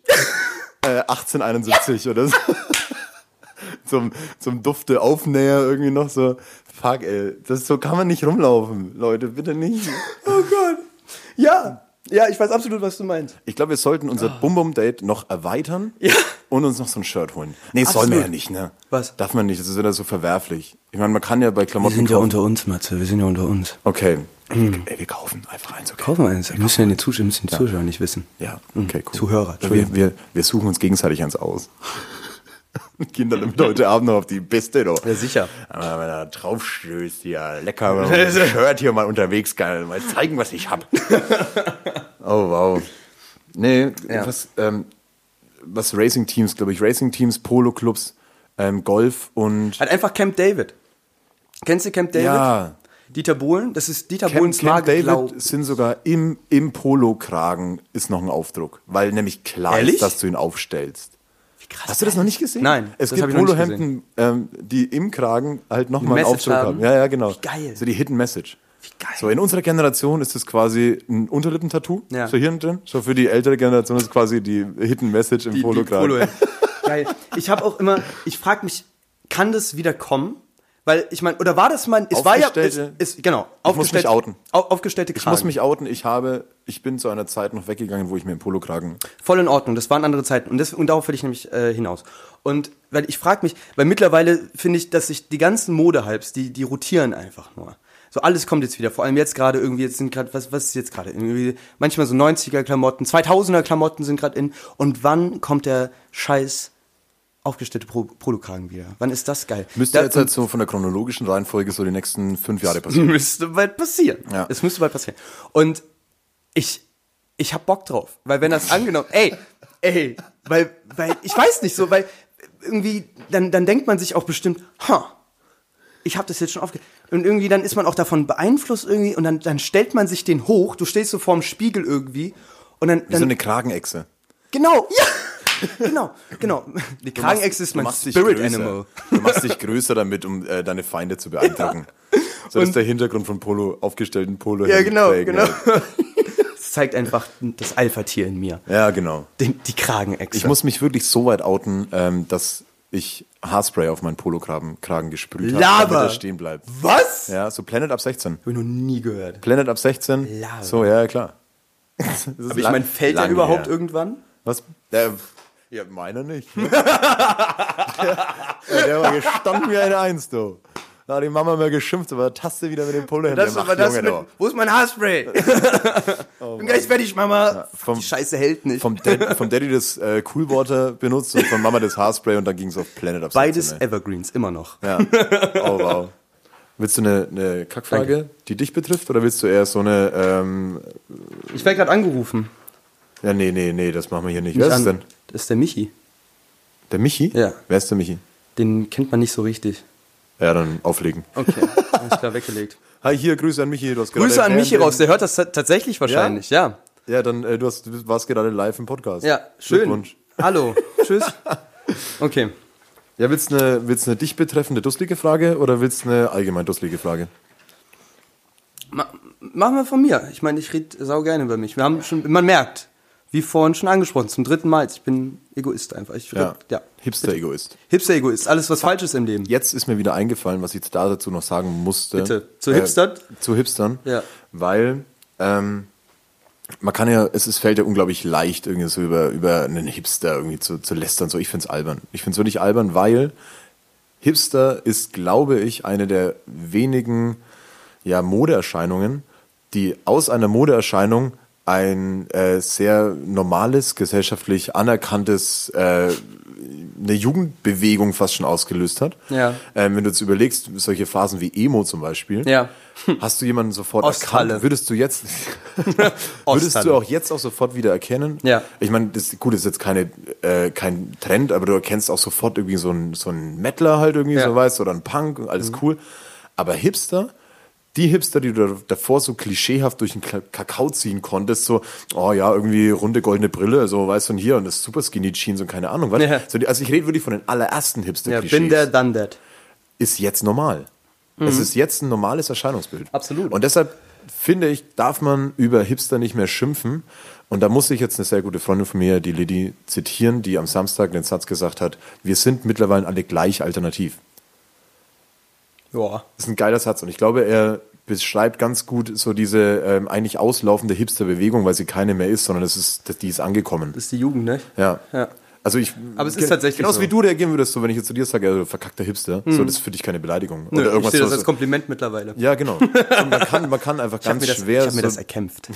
äh, 1871 oder so. zum, zum Dufte Aufnäher irgendwie noch so. Fuck, ey, das so kann man nicht rumlaufen, Leute, bitte nicht. Oh Gott. Ja. Ja, ich weiß absolut, was du meinst. Ich glaube, wir sollten unser Bum Bum Date noch erweitern Ja. und uns noch so ein Shirt holen. Nee, Absolut. soll man ja nicht, ne? Was? Darf man nicht, das ist wieder so verwerflich. Ich meine, man kann ja bei Klamotten kaufen. uns, Matze. Wir sind ja unter uns. Okay. Ey, wir kaufen einfach eins, okay? Kaufen wir eins. Wir müssen ja die Zuschauer, müssen die Zuschauer nicht wissen. Ja, okay, cool. Zuhörer, wir, wir, wir suchen uns gegenseitig eins aus. Gehen dann heute Abend noch auf die Beste, doch. Ja, sicher. Aber wenn er draufstößt, ja, lecker, mal ein Shirt hier mal unterwegs, geil, mal zeigen, was ich hab. oh, wow. Nee, Ja. was, ähm, was Racing-Teams, glaube ich, Racing-Teams, Polo-Clubs, ähm, Golf und Halt einfach Camp David. Kennst du Camp David? Ja. Dieter Bohlen? Das ist Dieter Camp, Bohlens Camp. David sind sogar im, im Polo-Kragen ist noch ein Aufdruck, weil nämlich klar Ehrlich? ist, dass du ihn aufstellst. krass, Hast du das noch nicht gesehen? Nein, es das gibt Polohemden, ähm, die im Kragen halt nochmal einen Aufdruck haben. haben. Ja, ja, genau. Wie geil. So die Hidden Message. Wie geil. So in unserer Generation ist es quasi ein Unterlippentattoo, Ja. so hier drin. So für die ältere Generation ist es quasi die Hidden Message im Polokragen. Polo- Geil. Ich habe auch immer, ich frage mich, kann das wieder kommen? Weil ich meine, oder war das mal, es war ja, es, Aufgestellte- es, genau, Ich muss mich outen. Au, aufgestellte Ich Kragen. muss mich outen, ich habe, ich bin zu einer Zeit noch weggegangen, wo ich mir einen Polokragen Voll in Ordnung, das waren andere Zeiten und, das, und darauf will ich nämlich äh, hinaus. Und weil ich frage mich, weil mittlerweile finde ich, dass sich die ganzen Modehypes, die, die rotieren einfach nur. So alles kommt jetzt wieder, vor allem jetzt gerade irgendwie, jetzt sind gerade, was, was ist jetzt gerade? Irgendwie Manchmal so 90er Klamotten, 2000er Klamotten sind gerade in. Und wann kommt der scheiß aufgestellte Pro Polokragen wieder? Wann ist das geil? Müsste Da- jetzt halt so von der chronologischen Reihenfolge so die nächsten fünf Jahre passieren. müsste bald passieren. Ja. Es müsste bald passieren. Und ich, ich hab Bock drauf. Weil wenn das angenommen, ey, ey, weil, weil, ich weiß nicht so, weil irgendwie, dann, dann denkt man sich auch bestimmt, ha, ich habe das jetzt schon aufge... Und irgendwie dann ist man auch davon beeinflusst irgendwie und dann, dann stellt man sich den hoch, du stehst so vorm Spiegel irgendwie und dann, Wie so dann eine Kragenechse. genau, ja, genau, genau. Die machst- ist mein Spirit größer. Animal. Du machst dich größer damit, um äh, deine Feinde zu beeindrucken. So das ist der Hintergrund von Polo, aufgestellten Polo. Ja, genau, genau. Ja. Das zeigt einfach das Alpha-Tier in mir. ja, genau. Den, die Kragenechse. Ich muss mich wirklich so weit outen, ähm, dass ich Haarspray auf meinen Polokragen Kragen gesprüht habe, damit er stehen bleibt. Was? Ja, so Planet ab 16. Hab ich noch nie gehört. Planet ab 16. Laber. So, ja, klar. Aber ich meine, fällt der überhaupt irgendwann? Was? Der, ja, meiner nicht. ja, der war gestanden wie eine Eins, du. Da hat die Mama mal geschimpft, aber Taste wieder mit dem Polo hin. Das Der war macht das Junge, mit, wo ist mein Haarspray? Bin gleich fertig, Mama. vom- die Scheiße hält nicht. Vom, Dad, vom Daddy das äh, Cool Water benutzt und von Mama das Haarspray und dann ging es auf Planet 16. Beides ey. Evergreens, immer noch. Ja. Oh, wow. Willst du eine, eine Kackfrage, die dich betrifft, oder willst du eher so eine, ähm, Ich werde gerade angerufen. Ja, nee, nee, nee, das machen wir hier nicht. Wer ist es denn? Das ist der Michi. Der Michi? Ja. Wer ist der Michi? Den kennt man nicht so richtig. Ja, dann auflegen. Okay, alles klar, weggelegt. Hi, hier, Grüße an Michi. Du hast Grüße an Michi raus, der hört das ta- tatsächlich wahrscheinlich, ja. dem- Ja, dann, äh, du, hast, du warst gerade live im Podcast. Ja, schön. Hallo, tschüss. Okay. Ja, willst du eine, willst eine dich betreffende dusselige Frage oder willst du eine allgemein dusselige Frage? Ma machen wir von mir. Ich meine, ich rede sau gerne über mich. Wir haben schon, man merkt, wie vorhin schon angesprochen, zum dritten Mal, ich bin Egoist einfach. Ich Ja. ja. Hipster-Egoist. Hipster-Egoist, alles was falsch ist im Leben. Jetzt ist mir wieder eingefallen, was ich da dazu noch sagen musste. Bitte. Zu Hipstern? Zu Hipstern. Ja. Weil, ähm, man kann ja, es ist, fällt ja unglaublich leicht, irgendwie so über, über einen Hipster irgendwie zu, zu lästern. So, ich find's albern. Ich find's wirklich albern, weil Hipster ist, glaube ich, eine der wenigen ja, Modeerscheinungen, die aus einer Modeerscheinung ein äh, sehr normales, gesellschaftlich anerkanntes, äh, eine Jugendbewegung fast schon ausgelöst hat. Ja. Ähm, wenn du jetzt überlegst, solche Phasen wie Emo zum Beispiel, Ja. hast du jemanden sofort Osthalle. erkannt? Würdest du jetzt, würdest du auch jetzt auch sofort wieder erkennen? Ja. Ich meine, das gut, das ist jetzt keine, äh, kein Trend, aber du erkennst auch sofort irgendwie so einen so einen Mettler halt irgendwie, Ja. Mhm. so weißt, oder einen Punk alles cool. Aber Hipster, die Hipster, die du da- davor so klischeehaft durch den Kakao ziehen konntest, so, oh ja, irgendwie runde goldene Brille, so, weißt du, und hier und das super skinny Jeans und keine Ahnung, was. Ja. So, also ich rede wirklich von den allerersten Ja, Hipster-Klischees bin der, done that. ist jetzt normal. Es ist jetzt ein normales Erscheinungsbild. Absolut. Und deshalb finde ich, darf man über Hipster nicht mehr schimpfen. Und da muss ich jetzt eine sehr gute Freundin von mir, die Lady, zitieren, die am Samstag den Satz gesagt hat, wir sind mittlerweile alle gleich alternativ. Ja. Das ist ein geiler Satz und ich glaube, er beschreibt ganz gut so diese ähm, eigentlich auslaufende Hipster-Bewegung, weil sie keine mehr ist, sondern es ist, das- die ist angekommen. Das ist die Jugend, ne? Ja. Ja. Also ich, Aber es ist tatsächlich genauso so. wie du reagieren würdest, so wenn ich jetzt zu dir sage, also verkackter Hipster, so das ist für dich keine Beleidigung Nö, oder ich irgendwas sehe das als Kompliment mittlerweile. Ja, genau. Und man kann, man kann einfach Ich habe ganz das- schwer. ich hab mir das erkämpft. ich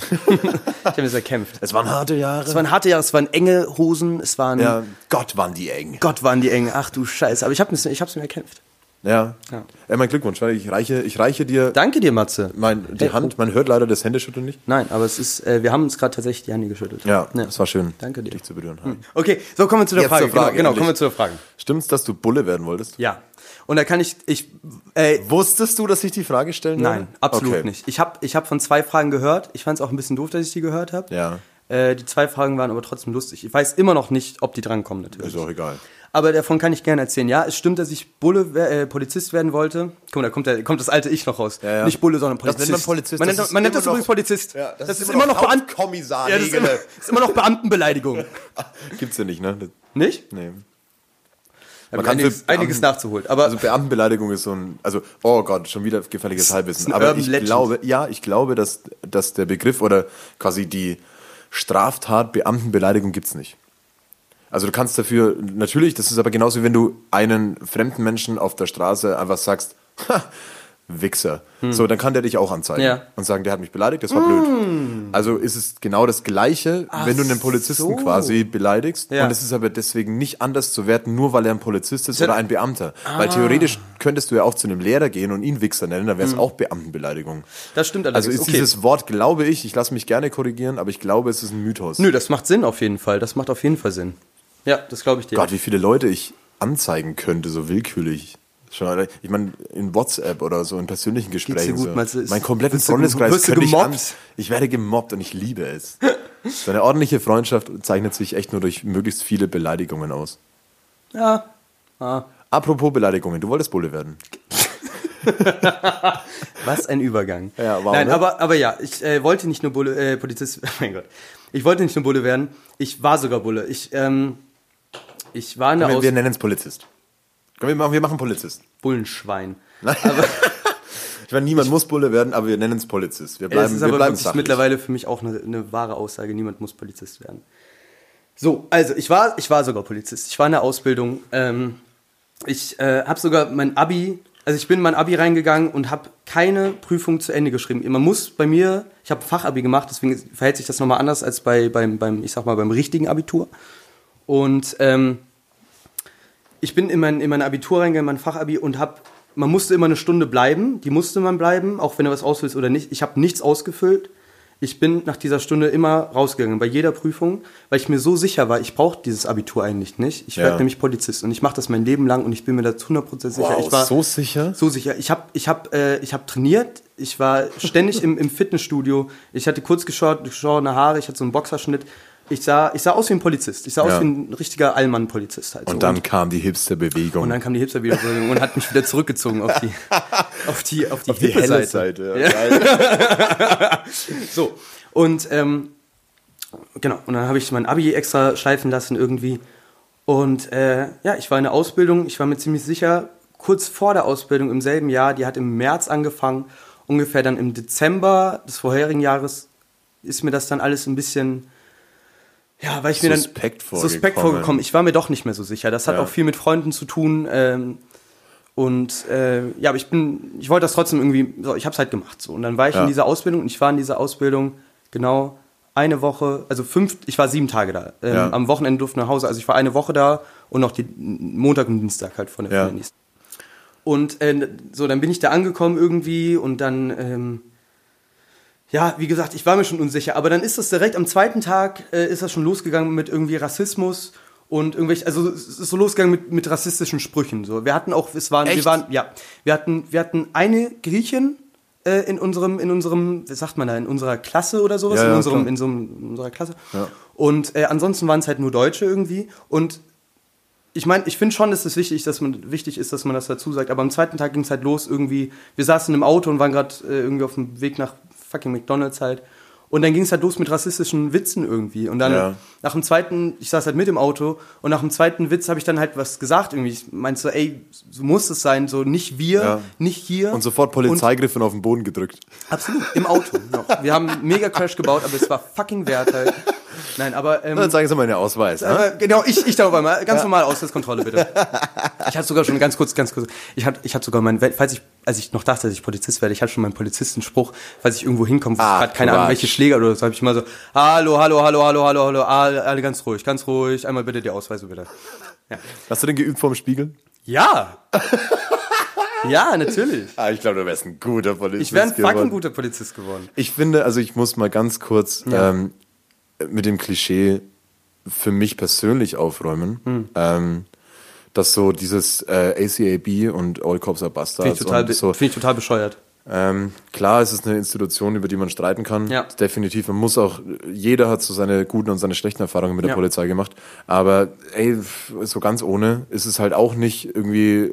habe mir das erkämpft. es waren harte Jahre. Es waren harte Jahre, es waren enge Hosen, es waren. ja, Gott, waren die eng. Gott, waren die eng. Ach du Scheiße. Aber ich habe es ich mir erkämpft. Ja. Ja. ja. mein Glückwunsch, ich reiche, ich reiche dir Danke dir, Matze. mein, die Hey, Hand. Man hört leider das Händeschütteln nicht. Nein, aber es ist, äh, wir haben uns gerade tatsächlich die Hände geschüttelt. Ja, das war schön. Danke dir. Dich zu berühren. Okay, so kommen wir zu der Jetzt Frage. Frage, genau, genau kommen wir zur Frage. Stimmt's, dass du Bulle werden wolltest? Ja. Und da kann ich, ich, äh, Wusstest du, dass ich die Frage stellen nein, werde? absolut okay. nicht. Ich habe ich hab von zwei Fragen gehört. Ich fand es auch ein bisschen doof, dass ich die gehört habe. Ja. Äh, die zwei Fragen waren aber trotzdem lustig. Ich weiß immer noch nicht, ob die drankommen natürlich. Ist auch egal. Aber davon kann ich gerne erzählen. Ja, es stimmt, dass ich Bulle, äh, Polizist werden wollte. Guck mal, da kommt, der, kommt das alte Ich noch raus. Ja, ja. Nicht Bulle, sondern Das Polizist. nennt man Polizist. Man Das nennt, ist man nennt das übrigens noch- Polizist. Ja, das, ist, immer noch Beamten. Hauptkommissar. Ja, das ist, immer, das ist immer noch Beamtenbeleidigung. Gibt's ja nicht, ne? Das- Nicht? Nee. Man kann einiges, für einiges Beamten- nachzuholen. Aber Also Beamtenbeleidigung ist so ein, also oh Gott, schon wieder gefährliches Halbwissen. Aber ich Legend. glaube, ja, ich glaube, dass, dass der Begriff oder quasi die Straftat Beamtenbeleidigung gibt's nicht. Also du kannst dafür, natürlich, das ist aber genauso wie wenn du einen fremden Menschen auf der Straße einfach sagst, ha, Wichser. So, dann kann der dich auch anzeigen Hm. Ja. und sagen, der hat mich beleidigt, das war blöd. Also ist es genau das Gleiche, Ach wenn du einen Polizisten so. quasi beleidigst. Ja. Und es ist aber deswegen nicht anders zu werten, nur weil er ein Polizist ist oder ein Beamter. Weil theoretisch könntest du ja auch zu einem Lehrer gehen und ihn Wichser nennen, dann wäre es Hm. auch Beamtenbeleidigung. das stimmt Also allerdings. ist okay. dieses Wort, glaube ich, ich lasse mich gerne korrigieren, aber ich glaube, es ist ein Mythos. Nö, das macht Sinn auf jeden Fall. Das macht auf jeden Fall Sinn. Ja, das glaube ich dir. Gott, wie viele Leute ich anzeigen könnte, so willkürlich. Schon, ich meine, in WhatsApp oder so in persönlichen Gesprächen. gut, so. mein kompletten Freundeskreis könnte ich gemobbt? an, Ich werde gemobbt und ich liebe es. So eine ordentliche Freundschaft zeichnet sich echt nur durch möglichst viele Beleidigungen aus. Ja. Ah. Apropos Beleidigungen, du wolltest Bulle werden. Was ein Übergang. Ja, wow, Nein, ne? aber, aber ja, ich äh, wollte nicht nur Bulle, äh, Polizist, mein Gott. Ich wollte nicht nur Bulle werden. Ich war sogar Bulle. Ich, ähm, ich war in der Wir, Aus wir nennen es Polizist. Wir machen, wir machen Polizist. Bullenschwein. Ich meine, niemand muss Bulle werden, aber wir nennen es Polizist. Wir bleiben, ist wir aber bleiben wirklich mittlerweile für mich auch eine, eine wahre Aussage. Niemand muss Polizist werden. So, also ich war, ich war sogar Polizist. Ich war in der Ausbildung. Ähm, ich äh, habe sogar mein Abi, also ich bin in mein Abi reingegangen und habe keine Prüfung zu Ende geschrieben. Man muss bei mir, ich habe Fachabi gemacht, deswegen verhält sich das nochmal anders als bei, beim, beim, ich sag mal, beim richtigen Abitur. Und ähm, ich bin in mein, in mein Abitur reingegangen, in mein Fachabi und hab, man musste immer eine Stunde bleiben, die musste man bleiben, auch wenn du was ausfüllst oder nicht. Ich habe nichts ausgefüllt. Ich bin nach dieser Stunde immer rausgegangen, bei jeder Prüfung, weil ich mir so sicher war, ich brauche dieses Abitur eigentlich nicht. Ich werde Ja. nämlich Polizist und ich mache das mein Leben lang und ich bin mir da zu 100% sicher. Wow, ich war so sicher? So sicher. Ich habe ich hab, äh, ich hab trainiert, ich war ständig im, im Fitnessstudio, ich hatte kurz geschaut, geschorene Haare, ich hatte so einen Boxerschnitt. Ich sah, ich sah aus wie ein Polizist. Ich sah Ja. aus wie ein richtiger Allmann-Polizist halt. so. Und dann kam die Hipster-Bewegung. Und dann kam die Hipster wieder zurück und hat mich wieder zurückgezogen auf die, auf die, auf die, auf die helle Seite. Ja. So. Und, ähm, genau. Und dann habe ich mein Abi extra schleifen lassen irgendwie. Und, äh, ja, ich war in der Ausbildung. Ich war mir ziemlich sicher, kurz vor der Ausbildung im selben Jahr, die hat im März angefangen, ungefähr dann im Dezember des vorherigen Jahres ist mir das dann alles ein bisschen, ja, weil ich mir Suspekt dann suspekt vorgekommen. vorgekommen. Ich war mir doch nicht mehr so sicher. Das hat Ja. auch viel mit Freunden zu tun. Ähm, und äh, ja, aber ich bin, ich wollte das trotzdem irgendwie, so, ich habe es halt gemacht. So. Und dann war ich Ja. in dieser Ausbildung und ich war in dieser Ausbildung genau eine Woche, also fünf, ich war sieben Tage da. Ähm, Ja. Am Wochenende durfte ich nach Hause, also ich war eine Woche da und noch die Montag und Dienstag halt von der, Ja. von der nächsten. Und äh, so, dann bin ich da angekommen irgendwie und dann, ähm, ja, wie gesagt, ich war mir schon unsicher, aber dann ist das direkt am zweiten Tag, äh, ist das schon losgegangen mit irgendwie Rassismus und irgendwelche, also es ist so losgegangen mit, mit rassistischen Sprüchen. So, wir hatten auch, es waren, wir Echt? waren, ja, wir hatten, wir hatten eine Griechin äh, in unserem, in unserem, wie sagt man da, in unserer Klasse oder sowas, Ja, in ja, unserem, klar. in so einem, in unserer Klasse. Ja. Und äh, ansonsten waren es halt nur Deutsche irgendwie und ich meine, ich finde schon, dass es wichtig, dass man wichtig ist, dass man das dazu sagt. Aber am zweiten Tag ging es halt los irgendwie. Wir saßen im Auto und waren gerade äh, irgendwie auf dem Weg nach fucking McDonald's halt. Und dann ging es halt los mit rassistischen Witzen irgendwie. Und dann Ja. Nach dem zweiten, ich saß halt mit im Auto und nach dem zweiten Witz habe ich dann halt was gesagt irgendwie. Ich meinte so, ey, so muss es sein, so nicht wir, Ja. nicht hier. Und sofort Polizeigriffen auf den Boden gedrückt. Absolut, im Auto noch. Wir haben mega Crash gebaut, aber es war fucking wert halt. Nein, aber ähm, Dann zeigen Sie mal den Ausweis. Ne? aber genau, ich, ich darüber mal. Ganz normal Ausweiskontrolle, bitte. Ich hatte sogar schon ganz kurz, ganz kurz. Ich hatte, ich hatte sogar mein, falls ich, als ich noch dachte, dass ich Polizist werde, ich hatte schon meinen Polizistenspruch, falls ich irgendwo hinkomme, wo Ah, gerade keine Ahnung, welche Schläger oder so, habe ich immer so, hallo, hallo, hallo, hallo, hallo, hallo, alle, alle ganz ruhig, ganz ruhig, einmal bitte die Ausweise bitte. Hast du den geübt vorm Spiegel? Ja. ja, natürlich. Ah, ich glaube, du wärst ein guter Polizist. Ich wäre ein fucking geworden. guter Polizist geworden. Ich finde, also ich muss mal ganz kurz Ja. ähm, mit dem Klischee für mich persönlich aufräumen, Hm. ähm, dass so dieses äh, ACAB und All Cops are Bastards Finde ich, total, und so, finde ich total bescheuert. Ähm, klar, es ist eine Institution, über die man streiten kann. Ja. Definitiv. Man muss auch, jeder hat so seine guten und seine schlechten Erfahrungen mit der Ja. Polizei gemacht. Aber ey, so ganz ohne ist es halt auch nicht irgendwie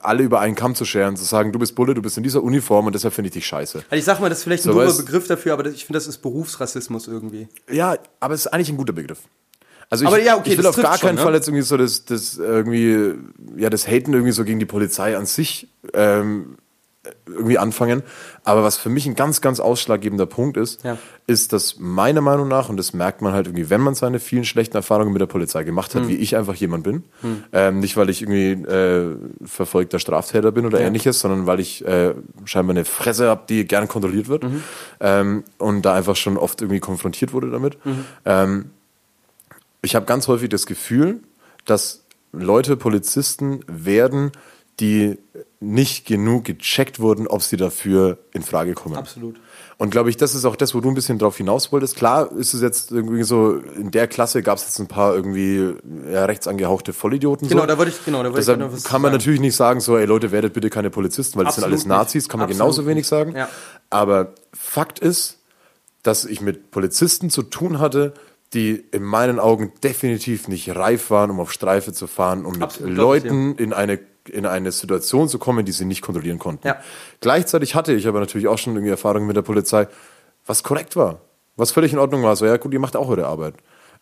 alle über einen Kamm zu scheren, zu sagen, du bist Bulle, du bist in dieser Uniform und deshalb finde ich dich scheiße. Also ich sag mal, das ist vielleicht ein So, weißt- Begriff dafür, aber ich finde, das ist Berufsrassismus irgendwie. Ja, aber es ist eigentlich ein guter Begriff. Also ich, Aber ja, okay, ich will auf gar trifft schon, keinen ne? Fall jetzt irgendwie so das, das irgendwie, ja, das Haten irgendwie so gegen die Polizei an sich ähm, irgendwie anfangen. Aber was für mich ein ganz, ganz ausschlaggebender Punkt ist, Ja. ist, dass meiner Meinung nach, und das merkt man halt irgendwie, wenn man seine vielen schlechten Erfahrungen mit der Polizei gemacht hat, wie ich einfach jemand bin, ähm, nicht weil ich irgendwie äh, verfolgter Straftäter bin oder ähnliches, sondern weil ich äh, scheinbar eine Fresse habe, die gerne kontrolliert wird Mhm. ähm, und da einfach schon oft irgendwie konfrontiert wurde damit. Mhm. Ähm, ich habe ganz häufig das Gefühl, dass Leute Polizisten werden, die nicht genug gecheckt wurden, ob sie dafür in Frage kommen. Absolut. Und glaube ich, das ist auch das, wo du ein bisschen drauf hinaus wolltest. Klar ist es jetzt irgendwie so, in der Klasse gab es jetzt ein paar irgendwie ja, rechts angehauchte Vollidioten. Genau, so. da wollte ich, genau, da wollte ich noch was kann man sagen. natürlich nicht sagen, so, ey Leute, werdet bitte keine Polizisten, weil das sind Absolut alles Nazis, kann man nicht. genauso Absolut wenig nicht. sagen. Ja. Aber Fakt ist, dass ich mit Polizisten zu tun hatte, die in meinen Augen definitiv nicht reif waren, um auf Streife zu fahren, um mit Absolut, glaub ich Leuten in eine in eine Situation zu kommen, die sie nicht kontrollieren konnten. Ja. Gleichzeitig hatte ich aber natürlich auch schon irgendwie Erfahrungen mit der Polizei, was korrekt war, was völlig in Ordnung war. So, ja gut, ihr macht auch eure Arbeit.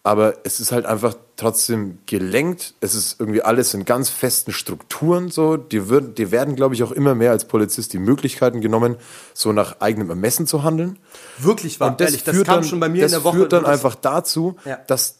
Aber es ist halt einfach trotzdem gelenkt. Es ist irgendwie alles in ganz festen Strukturen so. Dir, wird, dir werden, glaube ich, auch immer mehr als Polizist die Möglichkeiten genommen, so nach eigenem Ermessen zu handeln. Wirklich wahr, Und das ehrlich, das führt kam dann, schon bei mir das in der Woche. führt dann das- einfach dazu, Ja. dass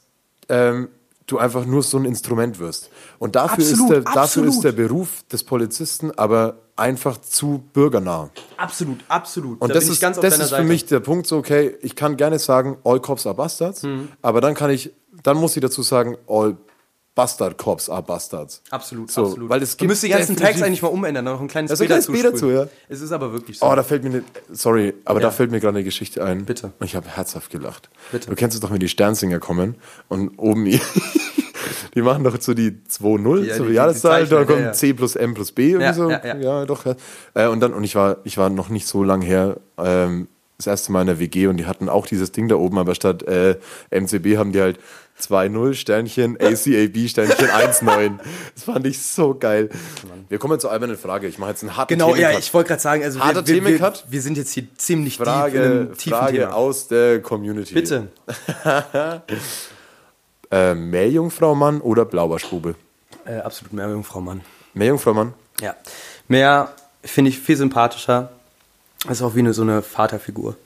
ähm, du einfach nur so ein Instrument wirst. Und dafür, Absolut, ist, der, dafür ist der Beruf des Polizisten aber einfach zu bürgernah. Absolut, absolut. Und Da das ist, ganz das ist für Seite. Mhm. mich der Punkt, so, okay, ich kann gerne sagen, all cops are bastards, aber dann kann ich, dann muss ich dazu sagen, all bastard cops are bastards. Absolut, So, absolut. weil es du gibt müsst die ganzen Tags eigentlich mal umändern, noch ein kleines Also ein B kleines dazu. Ja. Es ist aber wirklich so. Oh, da fällt mir eine, sorry, aber Ja. da fällt mir gerade eine Geschichte ein. Bitte. Und ich habe herzhaft gelacht. Bitte. Du kennst es doch, wenn die Sternsinger kommen und oben, die, machen doch so die 2-0, Ja, so die- die die Jahreszahl, da kommt ja. C plus M plus B Ja, so. ja, ja. doch. Ja. Äh, und dann, und ich war, ich war noch nicht so lang her, ähm, das erste Mal in der WG und die hatten auch dieses Ding da oben, aber statt äh, MCB haben die halt 2-0 Sternchen, ACAB Sternchen 1-9. Das fand ich so geil. Wir kommen zur albernen Frage. Ich mache jetzt einen harten Genau, ja, Themencut. ich wollte gerade sagen, also Harter wir, wir, wir, wir sind jetzt hier ziemlich tief in Frage, einem tiefen Frage Thema. aus der Community. Bitte. Äh, Meerjungfrau Mann oder Blaubarschbube? Äh, absolut mehr Jungfrau Mann. Meerjungfrau Mann? Ja. Mehr finde ich viel sympathischer. Ist auch wie eine, so eine Vaterfigur.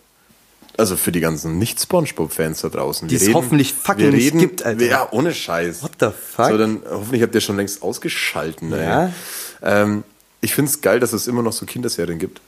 also für die ganzen Nicht-Spongebob-Fans da draußen. Die es hoffentlich fucking wir nicht reden, gibt, Alter. Ja, ohne Scheiß. What the fuck? So, dann hoffentlich habt ihr schon längst ausgeschalten. Ja. Ähm, ich finde es geil, dass es immer noch so Kinderserien gibt,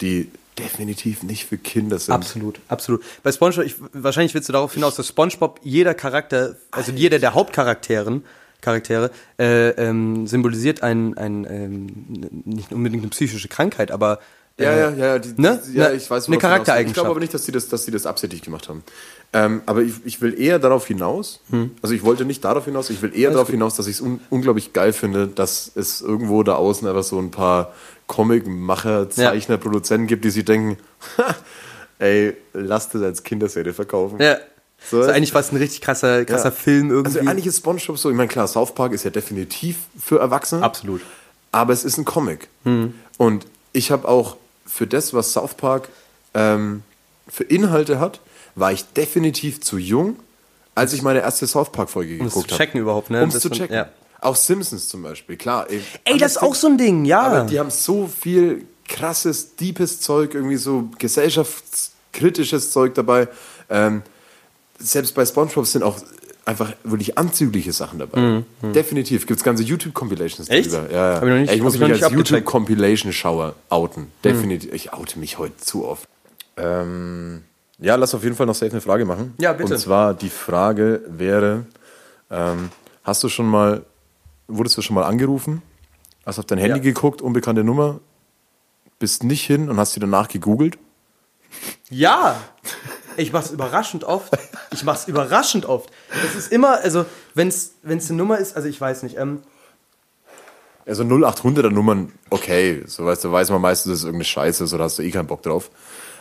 die definitiv nicht für Kinder sind. Absolut, absolut. Bei SpongeBob, ich, wahrscheinlich willst du darauf hinaus, dass SpongeBob jeder Charakter, also jeder der Hauptcharakteren, Charaktere, äh, ähm, symbolisiert ein, ein ähm, nicht unbedingt eine psychische Krankheit, aber äh, Ja, ja, ja, die, ne? die, ja, ich weiß, eine willst. Ich Charaktereigenschaft. glaube aber nicht, dass sie das, dass sie das absichtlich gemacht haben. Ähm, aber ich, ich will eher darauf hinaus, also ich wollte nicht darauf hinaus, ich will eher darauf hinaus, dass ich es un unglaublich geil finde, dass es irgendwo da außen einfach so ein paar Comic-Macher, Zeichner, Produzenten gibt, die sich denken, "Ha, ey, lasst es als Kinderserie verkaufen. Ja. So, So, eigentlich war es ein richtig krasser, krasser Ja. Film irgendwie. Also eigentlich ist Spongebob so, ich meine, klar, South Park ist ja definitiv für Erwachsene. Absolut. Aber es ist ein Comic. Und ich habe auch für das, was South Park ähm, für Inhalte hat, war ich definitiv zu jung, als ich meine erste South Park-Folge Um es geguckt zu habe. checken überhaupt, ne? Um zu checken. ja. Auch Simpsons zum Beispiel, klar. Ey, Ey, das ist auch so ein Ding, ja. aber die haben so viel krasses, deepes Zeug, irgendwie so gesellschaftskritisches Zeug dabei. Ähm, selbst bei SpongeBob sind auch einfach wirklich anzügliche Sachen dabei. Definitiv. Gibt es ganze YouTube-Compilations Mhm, darüber. Ja, ja. Ich noch nicht- ich muss mich nicht als. YouTube-Compilation-Schauer outen. Definitiv. Ich oute mich heute zu oft. Ähm, ja, lass auf jeden Fall noch safe eine Frage machen. Ja, bitte. Und zwar die Frage wäre, ähm, hast du schon mal, wurdest du schon mal angerufen? Hast auf dein Handy Ja. geguckt, unbekannte Nummer, bist nicht hin und hast sie danach gegoogelt? Ja, ich mach's überraschend oft. Ich mach's überraschend oft. Es ist immer, also wenn's wenn's eine Nummer ist, also ich weiß nicht. Ähm, Also 0800er Nummern, okay, so weißt du, weiß man meistens, dass es irgendeine Scheiße ist oder hast du eh keinen Bock drauf.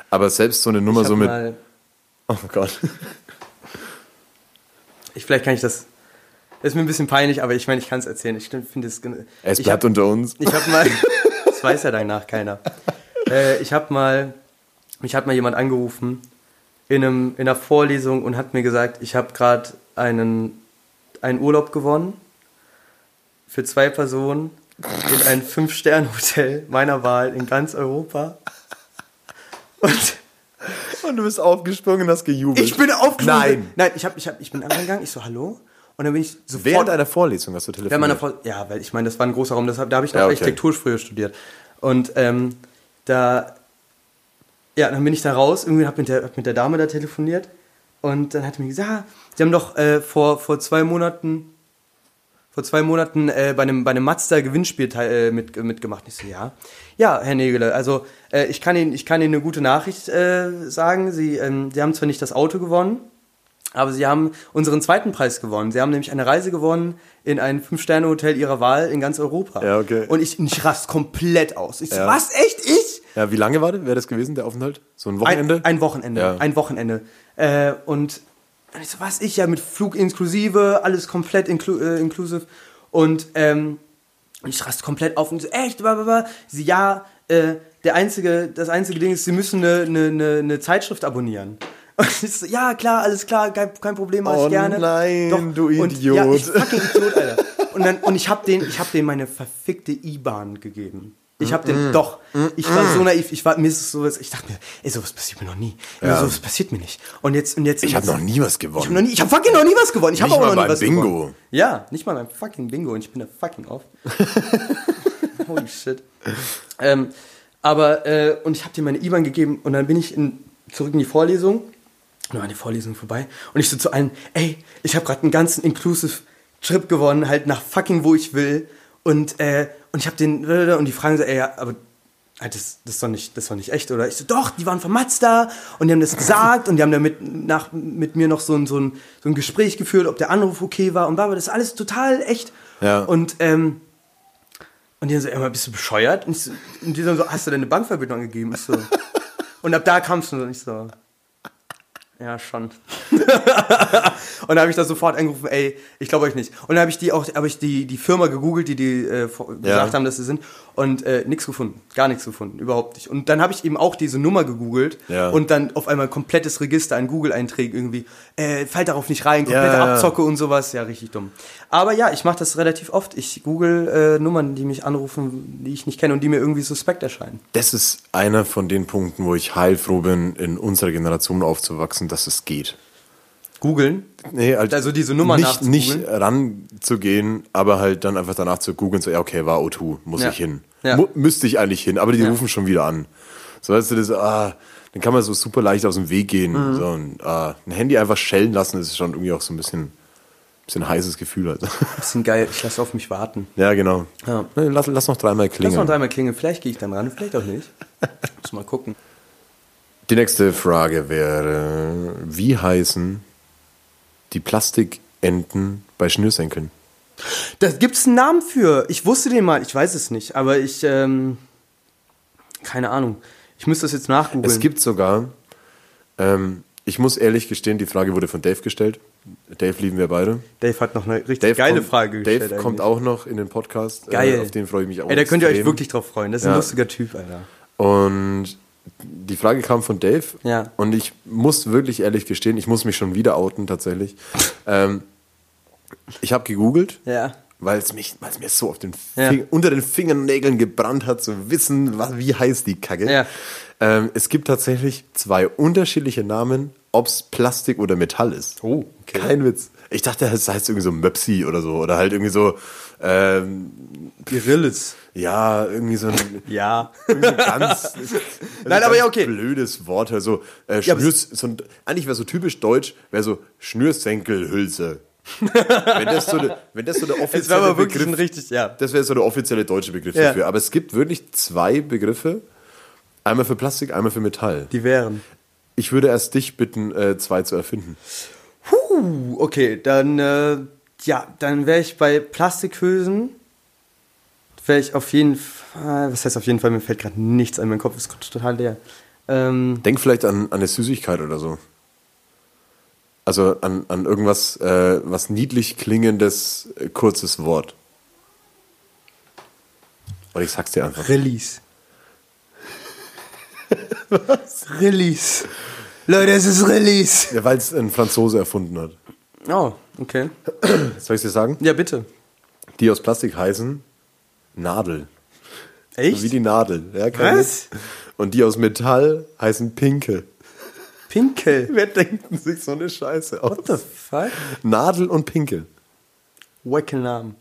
Aber selbst so eine Nummer so mit, mal, oh Gott. ich vielleicht kann ich das. Das ist mir ein bisschen peinlich, aber ich meine, ich kann es erzählen. Ich finde es. Es bleibt hab, unter uns. Ich habe mal, das weiß ja danach keiner. Äh, ich habe mal, mich hat mal jemand angerufen in, einem, in einer Vorlesung und hat mir gesagt, ich habe gerade einen, einen Urlaub gewonnen für zwei Personen in ein Fünf-Sterne-Hotel meiner Wahl in ganz Europa. Und Und du bist aufgesprungen und hast gejubelt. ich bin aufgesprungen. Nein. Nein, ich, hab, ich, hab, ich bin angegangen, ich so, hallo? Und dann bin ich sofort... Während einer Vorlesung hast du telefoniert. Während meiner ja, weil ich meine, das war ein großer Raum, das, da habe ich noch Ja, okay. Architektur früher studiert. Und ähm, da, ja, dann bin ich da raus, irgendwie habe mit der, hab mit der Dame da telefoniert und dann hat die mir gesagt, ja, sie haben doch äh, vor, vor zwei Monaten, vor zwei Monaten äh, bei einem, bei einem Mazda-Gewinnspiel teil- äh, mit, mitgemacht. Ich so, ja. Ja, Herr Nägele, also äh, ich, kann Ihnen, ich kann Ihnen eine gute Nachricht äh, sagen. Sie, ähm, Sie haben zwar nicht das Auto gewonnen, aber sie haben unseren zweiten Preis gewonnen. Sie haben nämlich eine Reise gewonnen in ein Fünf-Sterne-Hotel ihrer Wahl in ganz Europa. Ja, okay. Und ich, ich rast komplett aus. Ich so, Ja. was, echt, ich? Ja, wie lange war das? Wäre das gewesen, der Aufenthalt? So ein Wochenende? Ein, ein Wochenende. Ja. Ein Wochenende. Äh, und und ich so, was, ich ja mit Flug inklusive, alles komplett inklu äh, inclusive. Und ähm, ich raste komplett auf und so, echt, blablabla. Sie, ja, äh, der einzige, das einzige Ding ist, sie müssen eine, eine, eine, Zeitschrift abonnieren. Und ich so, ja, klar, alles klar, kein, kein Problem, mach Oh ich gerne. nein, du und, Idiot. Ja, ich fucking Idiot, Alter. Und, dann, und ich hab den, ich hab denen meine verfickte IBAN gegeben. Ich hab den, doch, ich war so naiv, ich war, mir ist sowas, ich dachte mir, ey, sowas passiert mir noch nie. Ja. Sowas passiert mir nicht. Und jetzt, und jetzt. Ich habe noch nie was ich gewonnen. habe noch nie, ich habe fucking noch nie was gewonnen. Ich habe auch noch nie was Bingo. gewonnen. Ja, nicht mal beim fucking Bingo und ich bin da fucking oft. Holy shit. Ähm, aber, äh, und ich habe dir meine IBAN gegeben und dann bin ich in, zurück in die Vorlesung. Und dann war die Vorlesung vorbei. Und ich so zu allen, ey, ich habe gerade einen ganzen Inclusive Trip gewonnen, halt nach fucking wo ich will. Und, äh, und ich habe den, und die fragen so, ey, aber Das, das, ist doch nicht, das ist doch nicht echt, oder? Ich so, doch, die waren von Mazda und die haben das gesagt und die haben da mit, nach, mit mir noch so ein, so, ein, so ein Gespräch geführt, ob der Anruf okay war und bla, bla, das ist alles total echt. Ja. Und, ähm, und die dann so, immer bist du bescheuert? Und, so, und die dann so, hast du deine Bankverbindung angegeben? Ich so, und ab da kamst du so, und ich so, ja, schon. und dann habe ich da sofort angerufen, ey, ich glaube euch nicht. Und dann habe ich die auch, habe ich die, die Firma gegoogelt, die die äh, gesagt haben, dass sie sind und äh, nichts gefunden, gar nichts gefunden, überhaupt nicht. Und dann habe ich eben auch diese Nummer gegoogelt Ja. und dann auf einmal ein komplettes Register an Google-Einträgen irgendwie, äh, fällt darauf nicht rein, komplette Ja, ja, ja. Abzocke und sowas, ja, richtig dumm. Aber ja, ich mache das relativ oft. Ich google äh, Nummern, die mich anrufen, die ich nicht kenne und die mir irgendwie suspekt erscheinen. Das ist einer von den Punkten, wo ich heilfroh bin, in unserer Generation aufzuwachsen, dass es geht. Googeln? Nee, halt Also diese Nummer nicht, nicht ranzugehen, aber halt dann einfach danach zu googeln, so, ja, okay, war O2, muss Ja. ich hin. Ja. Müsste ich eigentlich hin, aber die Ja. rufen schon wieder an. So, weißt du, das, ah, dann kann man so super leicht aus dem Weg gehen. Mhm. So, und, ah, ein Handy einfach schellen lassen, ist schon irgendwie auch so ein bisschen, bisschen heißes Gefühl. Halt. Bisschen geil, ich lasse auf mich warten. ja, genau. Ja. Lass, lass noch dreimal Lass klingeln. mal dreimal klingeln, vielleicht gehe ich dann ran, vielleicht auch nicht. Muss mal gucken. Die nächste Frage wäre, wie heißen die Plastikenten bei Schnürsenkeln? Da gibt's einen Namen für. Ich wusste den mal, ich weiß es nicht, aber ich, ähm, keine Ahnung. Ich müsste das jetzt nachgoogeln. Es gibt sogar, ähm, ich muss ehrlich gestehen, die Frage wurde von Dave gestellt. Dave lieben wir beide. Dave hat noch eine richtig Dave geile kommt, Frage gestellt. Dave kommt eigentlich. auch noch in den Podcast. Geil. Äh, auf den freue ich mich auch. Ey, da könnt ihr euch wirklich drauf freuen. Das ist ein Ja. lustiger Typ, Alter. Und die Frage kam von Dave. Ja. Und ich muss wirklich ehrlich gestehen, ich muss mich schon wieder outen tatsächlich. ähm, ich habe gegoogelt. Ja. Weil es mich, weil es mir so auf den Ja. Fing- unter den Fingernägeln gebrannt hat, zu wissen, was, wie heißt die Kacke. Ja. Ähm, es gibt tatsächlich zwei unterschiedliche Namen, ob es Plastik oder Metall ist. Oh, okay. Kein Witz. Ich dachte, es heißt irgendwie so Möpsi oder so. Oder halt irgendwie so, ähm, Gorillas. ja, irgendwie so ein Ja. irgendwie so ganz, Nein, aber ja, okay. blödes Wort. Also, äh, Ja, Schnürs, so ein, eigentlich wäre so typisch deutsch, wäre so Schnürsenkelhülse. wenn, das so de, wenn das so der offizielle war aber wirklich Begriff richtig, ja. das wäre so der offizielle deutsche Begriff Ja. dafür. Aber es gibt wirklich zwei Begriffe. Einmal für Plastik, einmal für Metall. Die wären. Ich würde erst dich bitten, äh, zwei zu erfinden. Puh, okay, dann, äh, ja, dann wäre ich bei Plastikhülsen, wäre ich auf jeden Fall, was heißt auf jeden Fall, mir fällt gerade nichts ein, mein Kopf ist total leer. Ähm, Denk vielleicht an, an eine Süßigkeit oder so. Also an, an irgendwas, äh, was niedlich klingendes, äh, kurzes Wort. Oder ich sag's dir einfach. Release. was? Release. Leute, es ist Release. Ja, weil es ein Franzose erfunden hat. Oh, okay. Soll ich dir sagen? Ja, bitte. Die aus Plastik heißen Nadel. Echt? Wie die Nadel. Ja, kein Was? Witz. Und die aus Metall heißen Pinke. Pinkel. Wer denkt denn sich so eine Scheiße aus? What the fuck? Nadel und Pinke. Wackelnamen.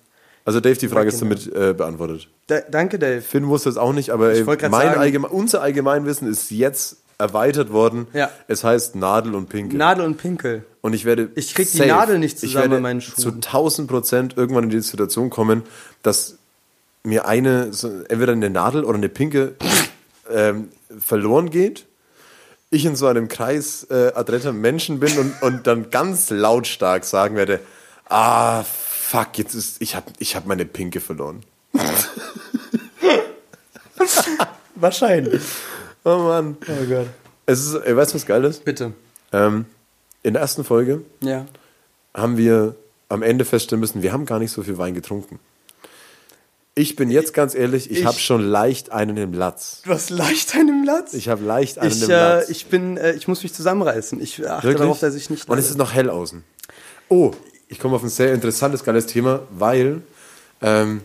Also Dave, die Frage ist damit äh, beantwortet. Da, danke, Dave. Finn wusste es auch nicht, aber Ich ey, mein sagen- Allgeme unser Allgemeinwissen ist jetzt erweitert worden. Ja. Es heißt Nadel und Pinke. Nadel und Pinkel. und ich werde. Ich krieg die safe, Nadel nicht ich zusammen werde bei meinen Zu Schuhen. 1000 Prozent irgendwann in die Situation kommen, dass mir eine, so, entweder eine Nadel oder eine Pinke ähm, verloren geht. Ich in so einem Kreis äh, adretter Menschen bin und, und dann ganz lautstark sagen werde: Ah, fuck, jetzt ist. Ich habe ich hab meine Pinke verloren. Wahrscheinlich. Oh Mann. Oh Gott. Es ist, ey, weißt du, was geil ist? Bitte. Ähm, in der ersten Folge Ja. haben wir am Ende feststellen müssen, wir haben gar nicht so viel Wein getrunken. Ich bin jetzt ganz ehrlich, ich, Ich- habe schon leicht einen im Latz. Du hast leicht einen Platz. Ich habe leicht einen Ich, im äh, Latz. ich bin, äh, ich muss mich zusammenreißen. Ich achte Wirklich? darauf, dass ich nicht. Und es ist noch hell außen. Oh, ich komme auf ein sehr interessantes, geiles Thema, weil ähm,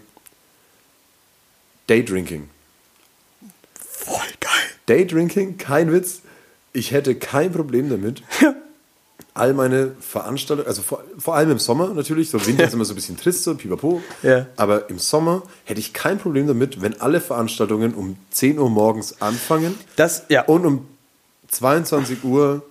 Daydrinking. Daydrinking, kein Witz. Ich hätte kein Problem damit. All meine Veranstaltungen, also vor, vor allem im Sommer natürlich, so Winter ist immer so ein bisschen trist, so pipapo. Ja. Aber im Sommer hätte ich kein Problem damit, wenn alle Veranstaltungen um 10 Uhr morgens anfangen Das, ja. und um 22 Uhr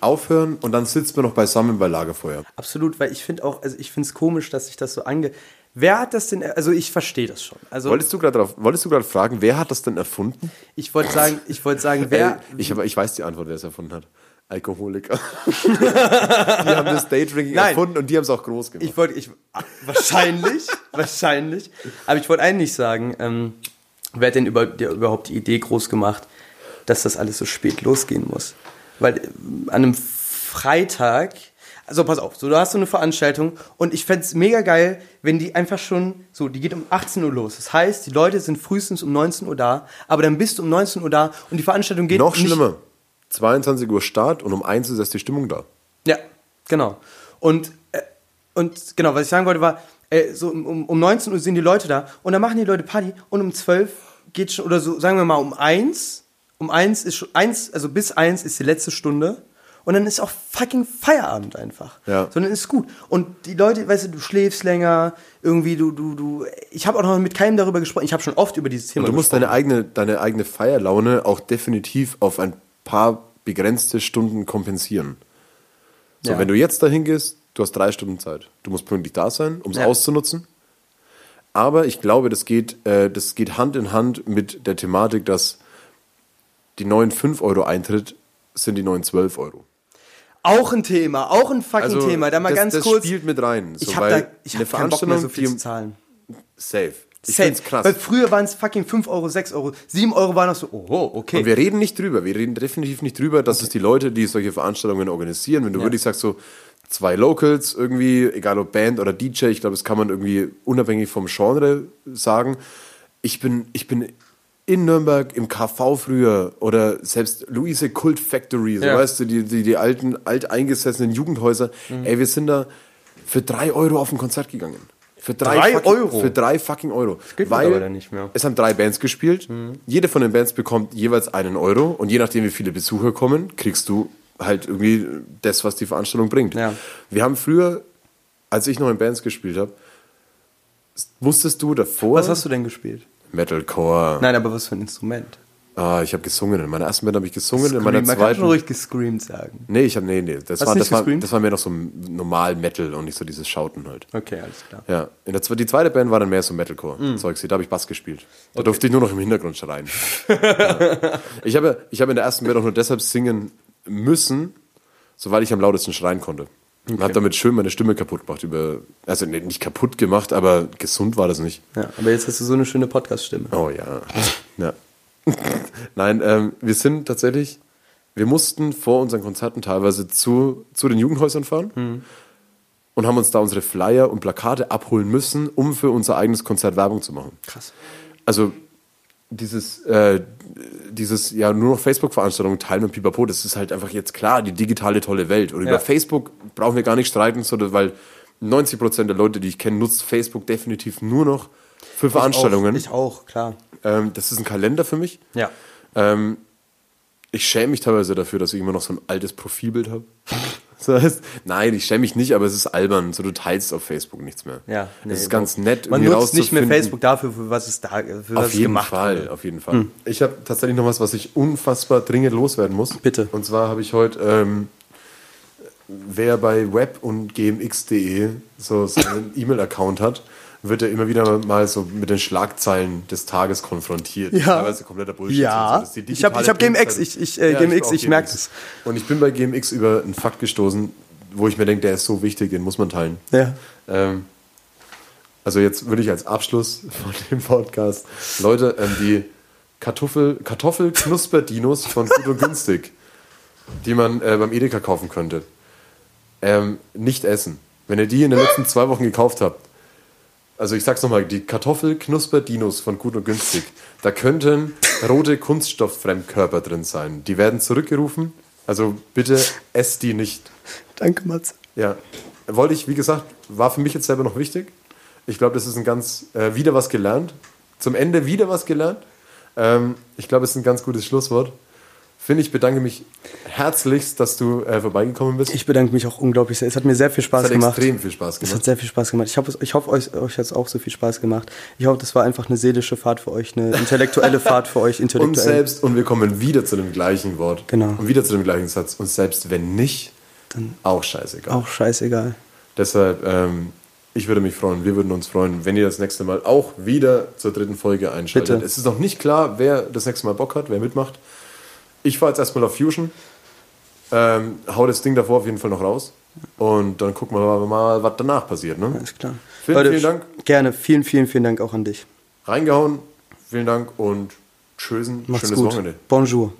aufhören und dann sitzt man noch beisammen bei Lagerfeuer. Absolut, weil ich finde auch, also ich finde es komisch, dass sich das so ange. Wer hat das denn? Also ich verstehe das schon. Also Wolltest du gerade wolltest du gerade fragen, wer hat das denn erfunden? ich wollte sagen, ich wollte sagen, wer. Ey, ich, aber ich weiß die Antwort, wer es erfunden hat. Alkoholiker. die haben das Daydrinking erfunden und die haben es auch groß gemacht. Ich wollte, ich wahrscheinlich, wahrscheinlich. Aber ich wollte eigentlich sagen, ähm, wer hat denn über, der überhaupt die Idee groß gemacht, dass das alles so spät losgehen muss? Weil äh, an einem Freitag, also pass auf, so du hast so eine Veranstaltung und ich fänd's mega geil, wenn die einfach schon, so, die geht um 18 Uhr los. Das heißt, die Leute sind frühestens um 19 Uhr da, aber dann bist du um 19 Uhr da und die Veranstaltung geht Noch schlimmer. 22 Uhr Start und um 1 ist erst die Stimmung da. Ja, genau. Und, äh, und genau, was ich sagen wollte war, äh, so um, um- um 19 Uhr sind die Leute da und dann machen die Leute Party und um 12 geht schon, oder so, sagen wir mal um 1, um 1 ist schon, 1, also bis 1 ist die letzte Stunde und dann ist auch fucking Feierabend einfach. Ja. Sondern ist gut. Und die Leute, weißt du, du schläfst länger, irgendwie, du, du, du, ich habe auch noch mit keinem darüber gesprochen, ich habe schon oft über dieses Thema Und du musst gesprochen. deine eigene, deine eigene Feierlaune auch definitiv auf ein paar begrenzte Stunden kompensieren. So, Ja. wenn du jetzt dahin gehst, du hast drei Stunden Zeit. Du musst pünktlich da sein, um es Ja. auszunutzen. Aber ich glaube, das geht, äh, das geht Hand in Hand mit der Thematik, dass die neuen 5 Euro Eintritt sind die neuen 12 Euro. Auch ein Thema, auch ein fucking Thema. Da mal Also das, ganz das kurz. spielt mit rein. So, ich habe da, ich hab keinen Bock mehr so viel zu zahlen. Safe. Ich Safe. find's krass. Weil früher waren es fucking 5 Euro, 6 Euro. 7 Euro war noch so, oh, okay. Und wir reden nicht drüber. Wir reden definitiv nicht drüber, dass es die Leute, die solche Veranstaltungen organisieren, wenn du Ja. wirklich sagst, so zwei Locals irgendwie, egal ob Band oder DJ, ich glaube, das kann man irgendwie unabhängig vom Genre sagen. Ich bin, ich bin in Nürnberg im KV früher oder selbst Luise Kult Factory, so Ja. weißt du, die, die, die alten, alteingesessenen Jugendhäuser. Mhm. Ey, wir sind da für drei Euro auf ein Konzert gegangen. Für drei, Drei fucking, Euro? Für drei fucking Euro. geht Weil nicht mehr. es haben drei Bands gespielt. Jede von den Bands bekommt jeweils einen Euro und je nachdem, wie viele Besucher kommen, kriegst du halt irgendwie das, was die Veranstaltung bringt. Ja. Wir haben früher, als ich noch in Bands gespielt habe, wusstest du davor was hast du denn gespielt? Metalcore. Nein, aber was für ein Instrument? Ah, ich habe gesungen. In meiner ersten Band habe ich gesungen. in Scream. meiner Man kann zweiten. schon ruhig gescreamt sagen. Nee, ich habe nee, nee. Das Hast war, das war, das war mehr noch so normal Metal und nicht so dieses Schauten halt. Okay, alles klar. Ja, in der, die zweite Band war dann mehr so Metalcore. Mhm. Zeugs, da habe ich Bass gespielt. Da durfte ich nur noch im Hintergrund schreien. ja. Ich habe ich habe in der ersten Band auch nur deshalb singen müssen, so weil ich am lautesten schreien konnte. Und habe damit schön meine Stimme kaputt gemacht. Über, also nicht kaputt gemacht, aber gesund war das nicht. Ja, aber jetzt hast du so eine schöne Podcast-Stimme. Oh ja. ja. Nein, ähm, wir sind tatsächlich, wir mussten vor unseren Konzerten teilweise zu, zu den Jugendhäusern fahren und haben uns da unsere Flyer und Plakate abholen müssen, um für unser eigenes Konzert Werbung zu machen. Krass. Also dieses, äh, dieses ja nur noch Facebook-Veranstaltungen teilen und pipapo, das ist halt einfach jetzt klar, die digitale tolle Welt. Und Ja. über Facebook brauchen wir gar nicht streiten, sondern weil 90% der Leute, die ich kenne, nutzt Facebook definitiv nur noch für Veranstaltungen. Ich auch, ich auch klar. Ähm, das ist ein Kalender für mich. Ja. Ähm, ich schäme mich teilweise dafür, dass ich immer noch so ein altes Profilbild habe. Das heißt, nein, ich schäme mich nicht, aber es ist albern. So, du teilst auf Facebook nichts mehr. Ja, Es ist ganz nett, Man nutzt nicht mehr Facebook dafür, für was es da, für was Auf es jeden gemacht Fall, wurde. auf jeden Fall. Ich habe tatsächlich noch was, was ich unfassbar dringend loswerden muss. Bitte. Und zwar habe ich heute, ähm, wer bei web und gmx.de so seinen E-Mail-Account hat, wird er immer wieder mal so mit den Schlagzeilen des Tages konfrontiert. Ja. Teilweise kompletter Bullshit. Ja. sind. So, Ich hab- ich hab Bildzeitung. ich- ich, äh, GMX, auch ich merk das. Und ich bin bei GMX über einen Fakt gestoßen, wo ich mir denke, der ist so wichtig, den muss man teilen. Ja. Ähm, also jetzt würde ich als Abschluss von dem Podcast, Leute, ähm, die Kartoffel, Kartoffelknusperdinos von Gut und Günstig, die man äh, beim Edeka kaufen könnte, ähm, nicht essen. Wenn ihr die in den letzten zwei Wochen gekauft habt, also ich sag's nochmal, die Kartoffelknusperdinos von Gut und Günstig, da könnten rote Kunststofffremdkörper drin sein. Die werden zurückgerufen, also bitte esst die nicht. Danke, Mats. Ja, wollte ich, wie gesagt, war für mich jetzt selber noch wichtig. Ich glaube, das ist ein ganz, äh, wieder was gelernt. Zum Ende wieder was gelernt. Ähm, ich glaube, es ist ein ganz gutes Schlusswort. Finde ich, bedanke mich herzlichst, dass du äh, vorbeigekommen bist. Ich bedanke mich auch unglaublich sehr. Es hat mir sehr viel Spaß es hat gemacht. extrem viel Spaß Es gemacht. hat sehr viel Spaß gemacht. Ich hoffe, ich hoffe euch, euch hat es auch so viel Spaß gemacht. Ich hoffe, das war einfach eine seelische Fahrt für euch, eine intellektuelle Fahrt für euch, Und intellektuell. selbst, und wir kommen wieder zu dem gleichen Wort. Genau. Und wieder zu dem gleichen Satz. Und selbst wenn nicht, Dann auch scheißegal. auch scheißegal. Deshalb, ähm, ich würde mich freuen, wir würden uns freuen, wenn ihr das nächste Mal auch wieder zur dritten Folge einschaltet. Bitte. Es ist noch nicht klar, wer das nächste Mal Bock hat, wer mitmacht. Ich fahre jetzt erstmal auf Fusion, ähm, hau das Ding davor auf jeden Fall noch raus und dann gucken wir mal, was danach passiert. Ne? Alles klar. Vielen, vielen Dank. Gerne. Vielen, vielen, vielen Dank auch an dich. Reingehauen, vielen Dank und tschüssen, Macht's schönes gut. Wochenende. Bonjour.